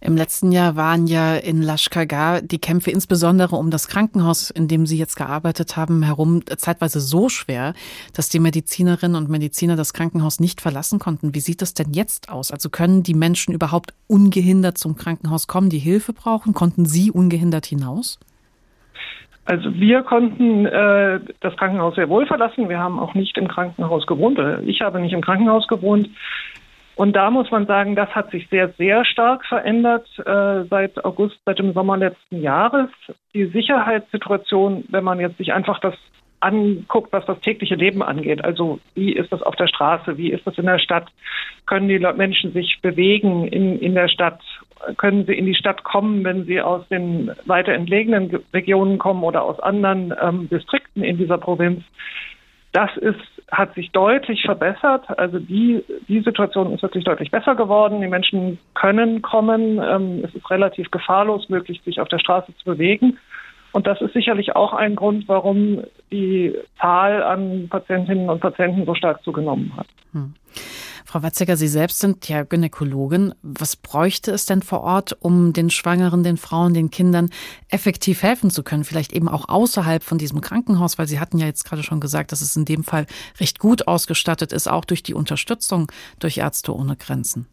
Im letzten Jahr waren ja in Lashkargah die Kämpfe insbesondere um das Krankenhaus, in dem Sie jetzt gearbeitet haben, herum zeitweise so schwer, dass die Medizinerinnen und Mediziner das Krankenhaus nicht verlassen konnten. Wie sieht das denn jetzt aus? Also können die Menschen überhaupt ungehindert zum Krankenhaus kommen, die Hilfe brauchen? Konnten Sie ungehindert hinaus? Also wir konnten äh, das Krankenhaus sehr wohl verlassen. Wir haben auch nicht im Krankenhaus gewohnt. Ich habe nicht im Krankenhaus gewohnt. Und da muss man sagen, das hat sich sehr, sehr stark verändert äh, seit August, seit dem Sommer letzten Jahres. Die Sicherheitssituation, wenn man jetzt sich einfach das anguckt, was das tägliche Leben angeht. Also wie ist das auf der Straße, wie ist das in der Stadt? Können die Menschen sich bewegen in, in der Stadt? Können sie in die Stadt kommen, wenn sie aus den weiter entlegenen Regionen kommen oder aus anderen ähm, Distrikten in dieser Provinz? Das ist, hat sich deutlich verbessert. Also die, die Situation ist wirklich deutlich besser geworden. Die Menschen können kommen. Ähm, es ist relativ gefahrlos möglich, sich auf der Straße zu bewegen. Und das ist sicherlich auch ein Grund, warum die Zahl an Patientinnen und Patienten so stark zugenommen hat. Hm. Frau Watziger, Sie selbst sind ja Gynäkologin. Was bräuchte es denn vor Ort, um den Schwangeren, den Frauen, den Kindern effektiv helfen zu können? Vielleicht eben auch außerhalb von diesem Krankenhaus, weil Sie hatten ja jetzt gerade schon gesagt, dass es in dem Fall recht gut ausgestattet ist, auch durch die Unterstützung durch Ärzte ohne Grenzen.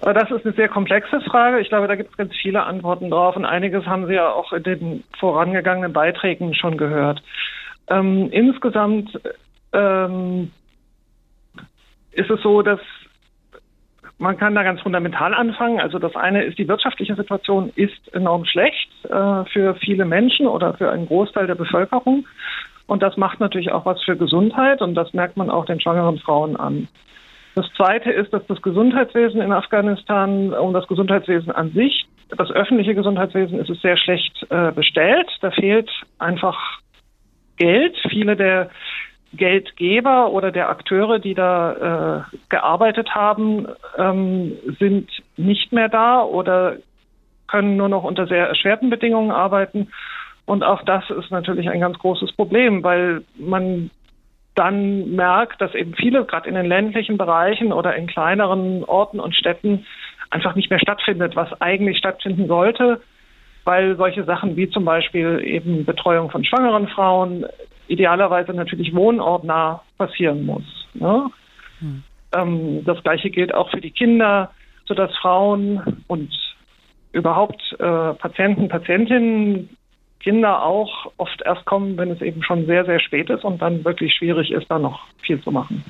Das ist eine sehr komplexe Frage. Ich glaube, da gibt es ganz viele Antworten drauf und einiges haben Sie ja auch in den vorangegangenen Beiträgen schon gehört. Ähm, insgesamt ähm, ist es so, dass man kann da ganz fundamental anfangen. Also das eine ist, die wirtschaftliche Situation ist enorm schlecht äh, für viele Menschen oder für einen Großteil der Bevölkerung. Und das macht natürlich auch was für Gesundheit und das merkt man auch den schwangeren Frauen an. Das Zweite ist, dass das Gesundheitswesen in Afghanistan, um das Gesundheitswesen an sich, das öffentliche Gesundheitswesen ist es sehr schlecht äh, bestellt. Da fehlt einfach Geld. Viele der Geldgeber oder der Akteure, die da äh, gearbeitet haben, ähm, sind nicht mehr da oder können nur noch unter sehr erschwerten Bedingungen arbeiten. Und auch das ist natürlich ein ganz großes Problem, weil man dann merkt, dass eben viele, gerade in den ländlichen Bereichen oder in kleineren Orten und Städten, einfach nicht mehr stattfindet, was eigentlich stattfinden sollte, weil solche Sachen wie zum Beispiel eben Betreuung von schwangeren Frauen idealerweise natürlich wohnortnah passieren muss. Ne? Hm. Ähm, das Gleiche gilt auch für die Kinder, sodass Frauen und überhaupt äh, Patienten, Patientinnen Kinder auch oft erst kommen, wenn es eben schon sehr, sehr spät ist und dann wirklich schwierig ist, da noch viel zu machen.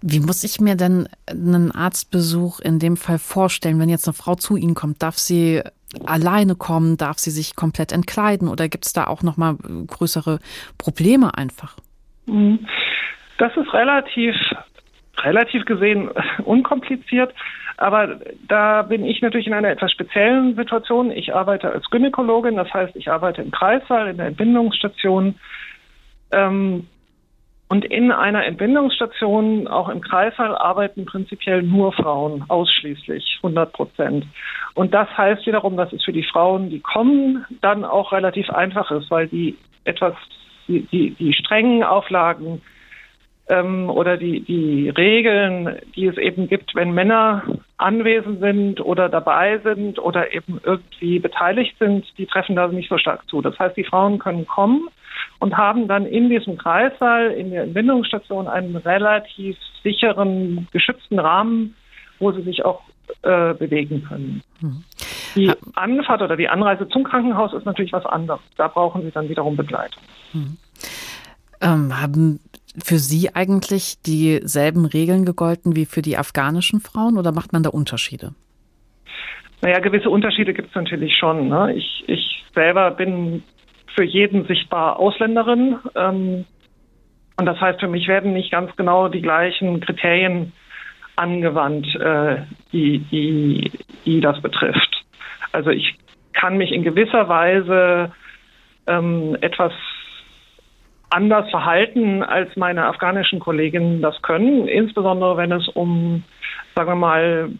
Wie muss ich mir denn einen Arztbesuch in dem Fall vorstellen, wenn jetzt eine Frau zu Ihnen kommt? Darf sie alleine kommen? Darf sie sich komplett entkleiden? Oder gibt es da auch noch mal größere Probleme einfach? Mhm. Das ist relativ, relativ gesehen *laughs* unkompliziert. Aber da bin ich natürlich in einer etwas speziellen Situation. Ich arbeite als Gynäkologin, das heißt, ich arbeite im Kreissaal, in der Entbindungsstation. Ähm, und in einer Entbindungsstation, auch im Kreissaal, arbeiten prinzipiell nur Frauen, ausschließlich 100 Prozent. Und das heißt wiederum, dass es für die Frauen, die kommen, dann auch relativ einfach ist, weil die etwas, die, die, die strengen Auflagen ähm, oder die, die Regeln, die es eben gibt, wenn Männer anwesend sind oder dabei sind oder eben irgendwie beteiligt sind, die treffen da nicht so stark zu. Das heißt, die Frauen können kommen und haben dann in diesem Kreissaal, in der Entbindungsstation einen relativ sicheren, geschützten Rahmen, wo sie sich auch äh, bewegen können. Mhm. Die Anfahrt oder die Anreise zum Krankenhaus ist natürlich was anderes. Da brauchen sie dann wiederum Begleitung. Mhm. Ähm, haben für Sie eigentlich dieselben Regeln gegolten wie für die afghanischen Frauen oder macht man da Unterschiede? Naja, gewisse Unterschiede gibt es natürlich schon. Ne? Ich, ich selber bin für jeden sichtbar Ausländerin. Ähm, und das heißt, für mich werden nicht ganz genau die gleichen Kriterien angewandt, äh, die, die, die das betrifft. Also ich kann mich in gewisser Weise ähm, etwas anders verhalten, als meine afghanischen Kolleginnen das können, insbesondere wenn es um, sagen wir mal,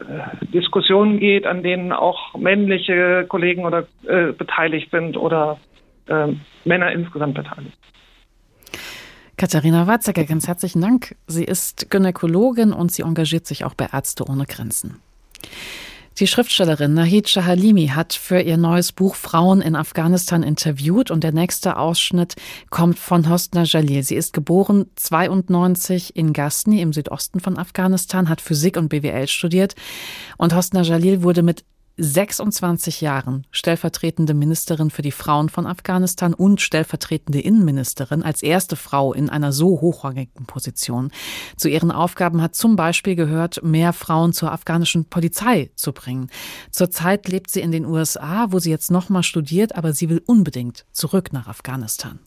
äh, Diskussionen geht, an denen auch männliche Kollegen oder äh, beteiligt sind oder äh, Männer insgesamt beteiligt. Katharina Watzecker, ganz herzlichen Dank. Sie ist Gynäkologin und sie engagiert sich auch bei Ärzte ohne Grenzen. Die Schriftstellerin Nahid Shahalimi hat für ihr neues Buch Frauen in Afghanistan interviewt und der nächste Ausschnitt kommt von Hosna Jalil. Sie ist geboren 92 in Ghazni im Südosten von Afghanistan, hat Physik und BWL studiert und Hosna Jalil wurde mit 26 Jahren stellvertretende Ministerin für die Frauen von Afghanistan und stellvertretende Innenministerin als erste Frau in einer so hochrangigen Position. Zu ihren Aufgaben hat zum Beispiel gehört, mehr Frauen zur afghanischen Polizei zu bringen. Zurzeit lebt sie in den USA, wo sie jetzt nochmal studiert, aber sie will unbedingt zurück nach Afghanistan.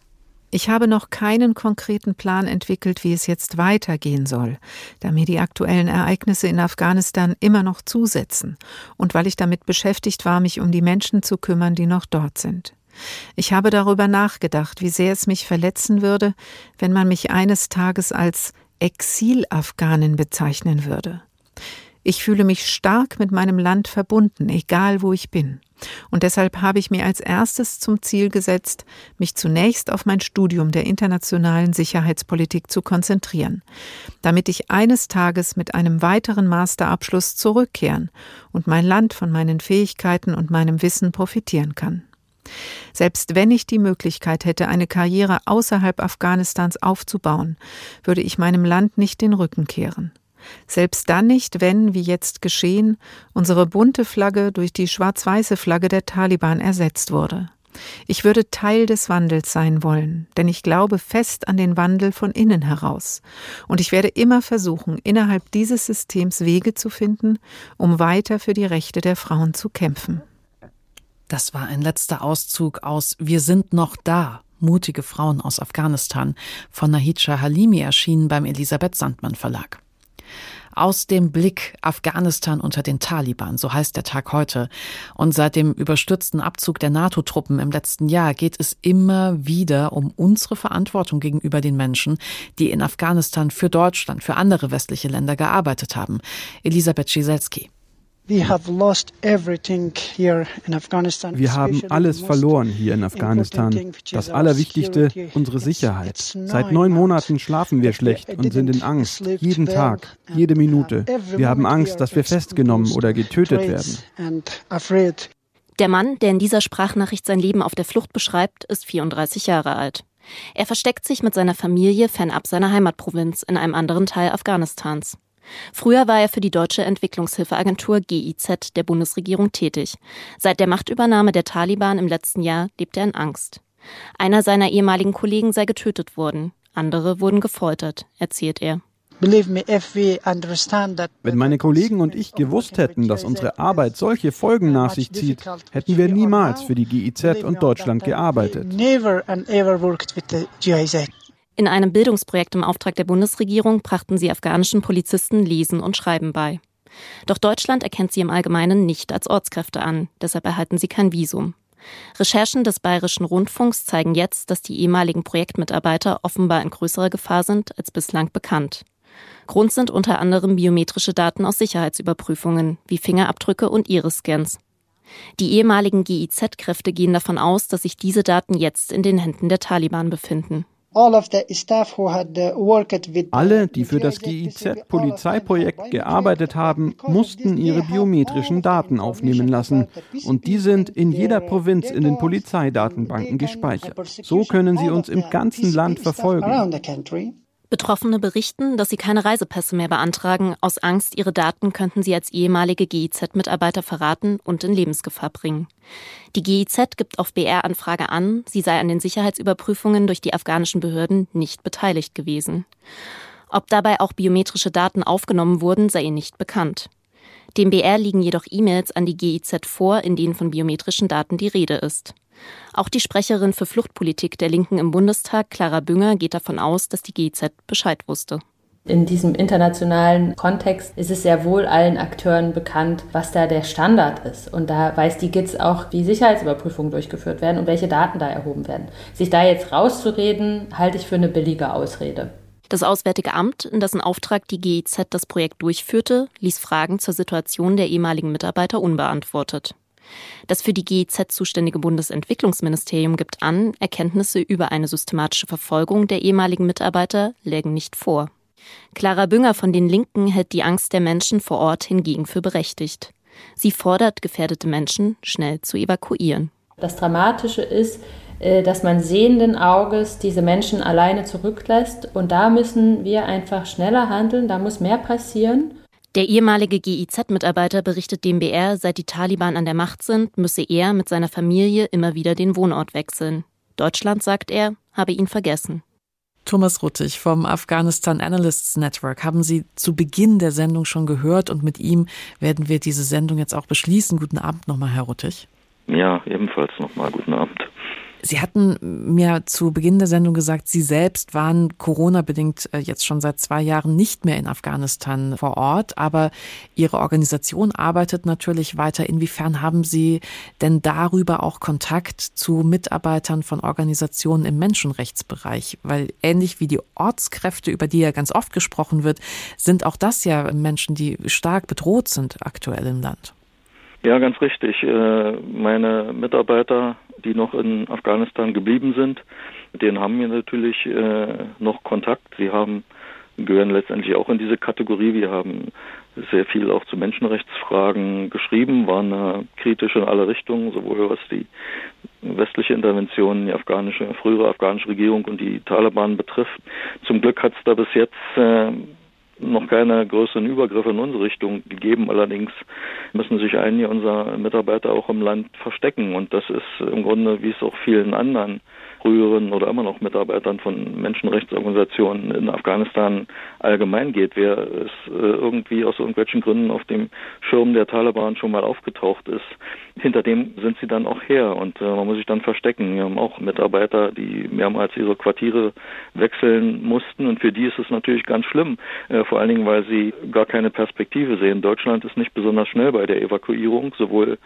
Ich habe noch keinen konkreten Plan entwickelt, wie es jetzt weitergehen soll, da mir die aktuellen Ereignisse in Afghanistan immer noch zusetzen und weil ich damit beschäftigt war, mich um die Menschen zu kümmern, die noch dort sind. Ich habe darüber nachgedacht, wie sehr es mich verletzen würde, wenn man mich eines Tages als Exil-Afghanin bezeichnen würde. Ich fühle mich stark mit meinem Land verbunden, egal wo ich bin. Und deshalb habe ich mir als erstes zum Ziel gesetzt, mich zunächst auf mein Studium der internationalen Sicherheitspolitik zu konzentrieren, damit ich eines Tages mit einem weiteren Masterabschluss zurückkehren und mein Land von meinen Fähigkeiten und meinem Wissen profitieren kann. Selbst wenn ich die Möglichkeit hätte, eine Karriere außerhalb Afghanistans aufzubauen, würde ich meinem Land nicht den Rücken kehren. Selbst dann nicht, wenn, wie jetzt geschehen, unsere bunte Flagge durch die schwarz-weiße Flagge der Taliban ersetzt wurde. Ich würde Teil des Wandels sein wollen, denn ich glaube fest an den Wandel von innen heraus. Und ich werde immer versuchen, innerhalb dieses Systems Wege zu finden, um weiter für die Rechte der Frauen zu kämpfen. Das war ein letzter Auszug aus Wir sind noch da. Mutige Frauen aus Afghanistan von Nahid Halimi erschienen beim Elisabeth Sandmann Verlag. Aus dem Blick Afghanistan unter den Taliban, so heißt der Tag heute. Und seit dem überstürzten Abzug der NATO-Truppen im letzten Jahr geht es immer wieder um unsere Verantwortung gegenüber den Menschen, die in Afghanistan für Deutschland, für andere westliche Länder gearbeitet haben. Elisabeth Schiselski. Wir haben alles verloren hier in Afghanistan. Das Allerwichtigste, unsere Sicherheit. Seit neun Monaten schlafen wir schlecht und sind in Angst. Jeden Tag, jede Minute. Wir haben Angst, dass wir festgenommen oder getötet werden. Der Mann, der in dieser Sprachnachricht sein Leben auf der Flucht beschreibt, ist 34 Jahre alt. Er versteckt sich mit seiner Familie fernab seiner Heimatprovinz in einem anderen Teil Afghanistans. Früher war er für die deutsche Entwicklungshilfeagentur GIZ der Bundesregierung tätig. Seit der Machtübernahme der Taliban im letzten Jahr lebt er in Angst. Einer seiner ehemaligen Kollegen sei getötet worden, andere wurden gefoltert, erzählt er. Wenn meine Kollegen und ich gewusst hätten, dass unsere Arbeit solche Folgen nach sich zieht, hätten wir niemals für die GIZ und Deutschland gearbeitet. In einem Bildungsprojekt im Auftrag der Bundesregierung brachten sie afghanischen Polizisten Lesen und Schreiben bei. Doch Deutschland erkennt sie im Allgemeinen nicht als Ortskräfte an, deshalb erhalten sie kein Visum. Recherchen des Bayerischen Rundfunks zeigen jetzt, dass die ehemaligen Projektmitarbeiter offenbar in größerer Gefahr sind als bislang bekannt. Grund sind unter anderem biometrische Daten aus Sicherheitsüberprüfungen wie Fingerabdrücke und Iris-Scans. Die ehemaligen GIZ-Kräfte gehen davon aus, dass sich diese Daten jetzt in den Händen der Taliban befinden. Alle, die für das GIZ-Polizeiprojekt gearbeitet haben, mussten ihre biometrischen Daten aufnehmen lassen. Und die sind in jeder Provinz in den Polizeidatenbanken gespeichert. So können sie uns im ganzen Land verfolgen. Betroffene berichten, dass sie keine Reisepässe mehr beantragen, aus Angst, ihre Daten könnten sie als ehemalige GIZ-Mitarbeiter verraten und in Lebensgefahr bringen. Die GIZ gibt auf BR-Anfrage an, sie sei an den Sicherheitsüberprüfungen durch die afghanischen Behörden nicht beteiligt gewesen. Ob dabei auch biometrische Daten aufgenommen wurden, sei ihr nicht bekannt. Dem BR liegen jedoch E-Mails an die GIZ vor, in denen von biometrischen Daten die Rede ist. Auch die Sprecherin für Fluchtpolitik der Linken im Bundestag, Clara Bünger, geht davon aus, dass die GIZ Bescheid wusste. In diesem internationalen Kontext ist es sehr wohl allen Akteuren bekannt, was da der Standard ist. Und da weiß die GIZ auch, wie Sicherheitsüberprüfungen durchgeführt werden und welche Daten da erhoben werden. Sich da jetzt rauszureden, halte ich für eine billige Ausrede. Das Auswärtige Amt, in dessen Auftrag die GIZ das Projekt durchführte, ließ Fragen zur Situation der ehemaligen Mitarbeiter unbeantwortet. Das für die GIZ zuständige Bundesentwicklungsministerium gibt an, Erkenntnisse über eine systematische Verfolgung der ehemaligen Mitarbeiter lägen nicht vor. Clara Bünger von den Linken hält die Angst der Menschen vor Ort hingegen für berechtigt. Sie fordert gefährdete Menschen schnell zu evakuieren. Das Dramatische ist, äh, dass man sehenden Auges diese Menschen alleine zurücklässt. Und da müssen wir einfach schneller handeln, da muss mehr passieren. Der ehemalige GIZ-Mitarbeiter berichtet dem BR, seit die Taliban an der Macht sind, müsse er mit seiner Familie immer wieder den Wohnort wechseln. Deutschland, sagt er, habe ihn vergessen. Thomas Ruttig vom Afghanistan Analysts Network haben Sie zu Beginn der Sendung schon gehört und mit ihm werden wir diese Sendung jetzt auch beschließen. Guten Abend nochmal, Herr Ruttig. Ja, ebenfalls nochmal guten Abend. Sie hatten mir zu Beginn der Sendung gesagt, Sie selbst waren Corona-bedingt äh, jetzt schon seit zwei Jahren nicht mehr in Afghanistan vor Ort, aber Ihre Organisation arbeitet natürlich weiter. Inwiefern haben Sie denn darüber auch Kontakt zu Mitarbeitern von Organisationen im Menschenrechtsbereich? Weil ähnlich wie die Ortskräfte, über die ja ganz oft gesprochen wird, sind auch das ja Menschen, die stark bedroht sind aktuell im Land. Ja, ganz richtig. Äh, meine Mitarbeiter die noch in Afghanistan geblieben sind. Mit denen haben wir natürlich äh, noch Kontakt. Sie haben gehören letztendlich auch in diese Kategorie. Wir haben sehr viel auch zu Menschenrechtsfragen geschrieben, waren äh, kritisch in alle Richtungen, sowohl was die westliche Intervention, die afghanische, frühere afghanische Regierung und die Taliban betrifft. Zum Glück hat es da bis jetzt äh, noch keine größeren Übergriffe in unsere Richtung gegeben. Allerdings müssen sich einige unserer Mitarbeiter auch im Land verstecken. Und das ist im Grunde, wie es auch vielen anderen früheren oder immer noch Mitarbeitern von Menschenrechtsorganisationen in Afghanistan allgemein geht. Wer es äh, irgendwie aus irgendwelchen Gründen auf dem Schirm der Taliban schon mal aufgetaucht ist, hinter dem sind sie dann auch her und äh, man muss sich dann verstecken. Wir haben auch Mitarbeiter, die mehrmals ihre Quartiere wechseln mussten und für die ist es natürlich ganz schlimm, äh, vor allen Dingen, weil sie gar keine Perspektive sehen. Deutschland ist nicht besonders schnell bei der Evakuierung, sowohl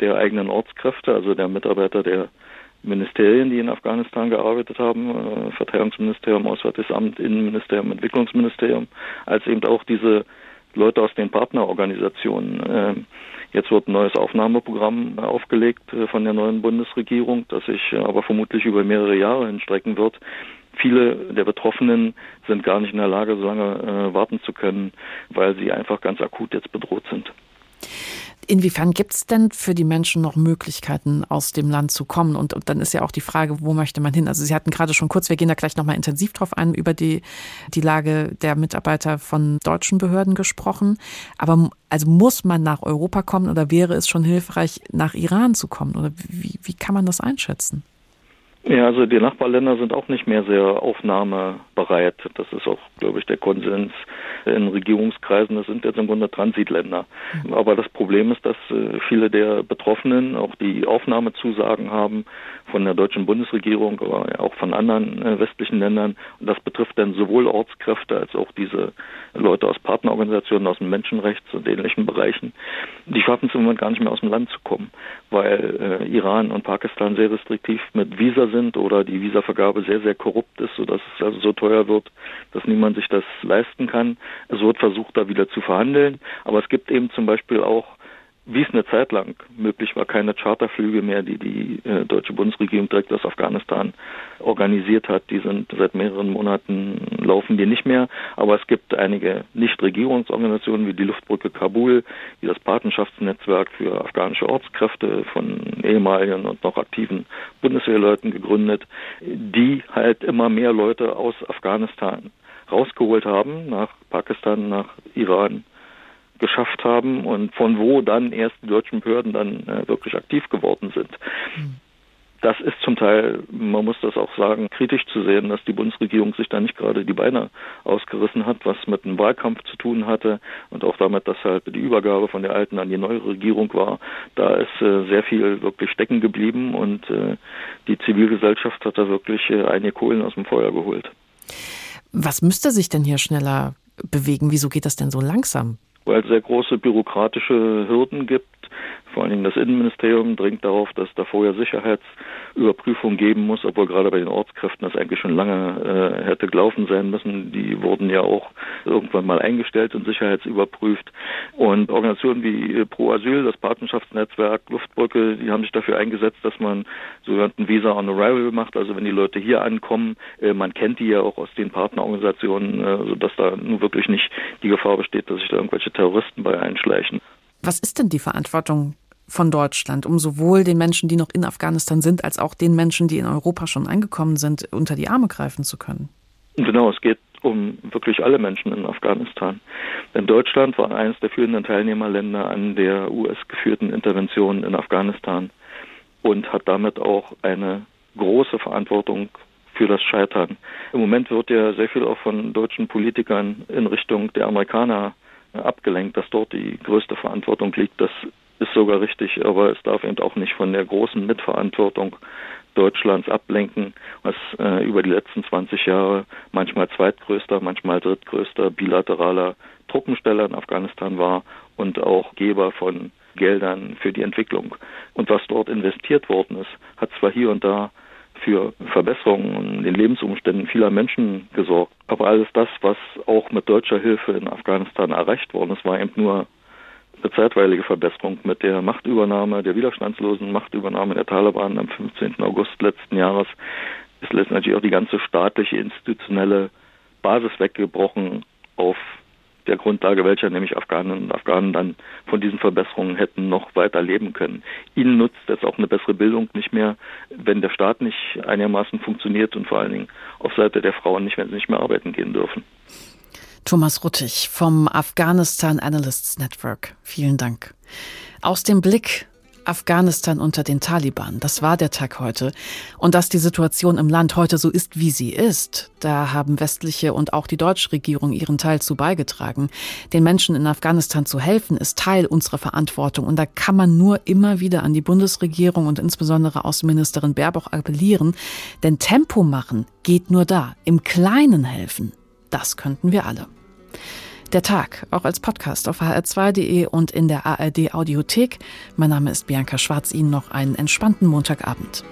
der eigenen Ortskräfte, also der Mitarbeiter der Ministerien, die in Afghanistan gearbeitet haben, äh, Verteidigungsministerium, Auswärtiges Amt, Innenministerium, Entwicklungsministerium, als eben auch diese Leute aus den Partnerorganisationen. Äh, jetzt wird ein neues Aufnahmeprogramm aufgelegt äh, von der neuen Bundesregierung, das sich äh, aber vermutlich über mehrere Jahre hinstrecken wird. Viele der Betroffenen sind gar nicht in der Lage, so lange äh, warten zu können, weil sie einfach ganz akut jetzt bedroht sind. Inwiefern gibt es denn für die Menschen noch Möglichkeiten, aus dem Land zu kommen? Und, und, dann ist ja auch die Frage, wo möchte man hin? Also Sie hatten gerade schon kurz, wir gehen da gleich nochmal intensiv drauf ein, über die, die Lage der Mitarbeiter von deutschen Behörden gesprochen. Aber also muss man nach Europa kommen oder wäre es schon hilfreich, nach Iran zu kommen? Oder wie, wie kann man das einschätzen? Ja, also die Nachbarländer sind auch nicht mehr sehr aufnahmebereit. Das ist auch, glaube ich, der Konsens in Regierungskreisen. Das sind jetzt im Grunde Transitländer. Mhm. Aber das Problem ist, dass äh, viele der Betroffenen auch die Aufnahmezusagen haben von der deutschen Bundesregierung, aber auch von anderen äh, westlichen Ländern. Und das betrifft dann sowohl Ortskräfte als auch diese Leute aus Partnerorganisationen, aus dem Menschenrechts- und ähnlichen Bereichen. Die schaffen es im Moment gar nicht mehr aus dem Land zu kommen, weil äh, Iran und Pakistan sehr restriktiv mit Visa sind oder die Visavergabe sehr, sehr korrupt ist, sodass es also so teuer wird, dass niemand sich das leisten kann. Es wird versucht, da wieder zu verhandeln, aber es gibt eben zum Beispiel auch wie es eine Zeit lang möglich war, keine Charterflüge mehr, die die äh, deutsche Bundesregierung direkt aus Afghanistan organisiert hat. Die sind seit mehreren Monaten laufen die nicht mehr. Aber es gibt einige Nichtregierungsorganisationen wie die Luftbrücke Kabul, wie das Patenschaftsnetzwerk für afghanische Ortskräfte von ehemaligen und noch aktiven Bundeswehrleuten gegründet, die halt immer mehr Leute aus Afghanistan rausgeholt haben, nach Pakistan, nach Iran geschafft haben und von wo dann erst die deutschen Behörden dann äh, wirklich aktiv geworden sind. Das ist zum Teil, man muss das auch sagen, kritisch zu sehen, dass die Bundesregierung sich da nicht gerade die Beine ausgerissen hat, was mit dem Wahlkampf zu tun hatte und auch damit, dass halt die Übergabe von der alten an die neue Regierung war. Da ist äh, sehr viel wirklich stecken geblieben und äh, die Zivilgesellschaft hat da wirklich äh, einige Kohlen aus dem Feuer geholt. Was müsste sich denn hier schneller bewegen? Wieso geht das denn so langsam? Weil es sehr große bürokratische Hürden gibt. Vor allen Dingen das Innenministerium dringt darauf, dass da vorher Sicherheitsüberprüfung geben muss, obwohl gerade bei den Ortskräften das eigentlich schon lange äh, hätte gelaufen sein müssen. Die wurden ja auch irgendwann mal eingestellt und sicherheitsüberprüft. Und Organisationen wie äh, Pro Asyl, das Patenschaftsnetzwerk, Luftbrücke, die haben sich dafür eingesetzt, dass man sogenannten Visa on Arrival macht. Also wenn die Leute hier ankommen, äh, man kennt die ja auch aus den Partnerorganisationen, äh, sodass da nun wirklich nicht die Gefahr besteht, dass sich da irgendwelche Terroristen bei einschleichen. Was ist denn die Verantwortung von Deutschland, um sowohl den Menschen, die noch in Afghanistan sind, als auch den Menschen, die in Europa schon angekommen sind, unter die Arme greifen zu können? Genau, es geht um wirklich alle Menschen in Afghanistan. Denn Deutschland war eines der führenden Teilnehmerländer an der US-geführten Intervention in Afghanistan und hat damit auch eine große Verantwortung für das Scheitern. Im Moment wird ja sehr viel auch von deutschen Politikern in Richtung der Amerikaner abgelenkt, dass dort die größte Verantwortung liegt. Das ist sogar richtig, aber es darf eben auch nicht von der großen Mitverantwortung Deutschlands ablenken, was äh, über die letzten 20 Jahre manchmal zweitgrößter, manchmal drittgrößter bilateraler Truppensteller in Afghanistan war und auch Geber von Geldern für die Entwicklung. Und was dort investiert worden ist, hat zwar hier und da für Verbesserungen in den Lebensumständen vieler Menschen gesorgt. Aber alles das, was auch mit deutscher Hilfe in Afghanistan erreicht worden ist, war eben nur eine zeitweilige Verbesserung mit der Machtübernahme, der widerstandslosen Machtübernahme der Taliban am 15. August letzten Jahres ist letztendlich auch die ganze staatliche institutionelle Basis weggebrochen auf der Grundlage, welcher nämlich Afghanen und Afghanen dann von diesen Verbesserungen hätten noch weiter leben können. Ihnen nutzt jetzt auch eine bessere Bildung nicht mehr, wenn der Staat nicht einigermaßen funktioniert und vor allen Dingen auf Seite der Frauen nicht, wenn sie nicht mehr arbeiten gehen dürfen. Thomas Ruttig vom Afghanistan Analysts Network. Vielen Dank. Aus dem Blick Afghanistan unter den Taliban. Das war der Tag heute. Und dass die Situation im Land heute so ist, wie sie ist, da haben westliche und auch die deutsche Regierung ihren Teil zu beigetragen. Den Menschen in Afghanistan zu helfen, ist Teil unserer Verantwortung. Und da kann man nur immer wieder an die Bundesregierung und insbesondere Außenministerin Baerbock appellieren. Denn Tempo machen geht nur da. Im Kleinen helfen. Das könnten wir alle. Der Tag, auch als Podcast auf hr2.de und in der ARD Audiothek. Mein Name ist Bianca Schwarz. Ihnen noch einen entspannten Montagabend.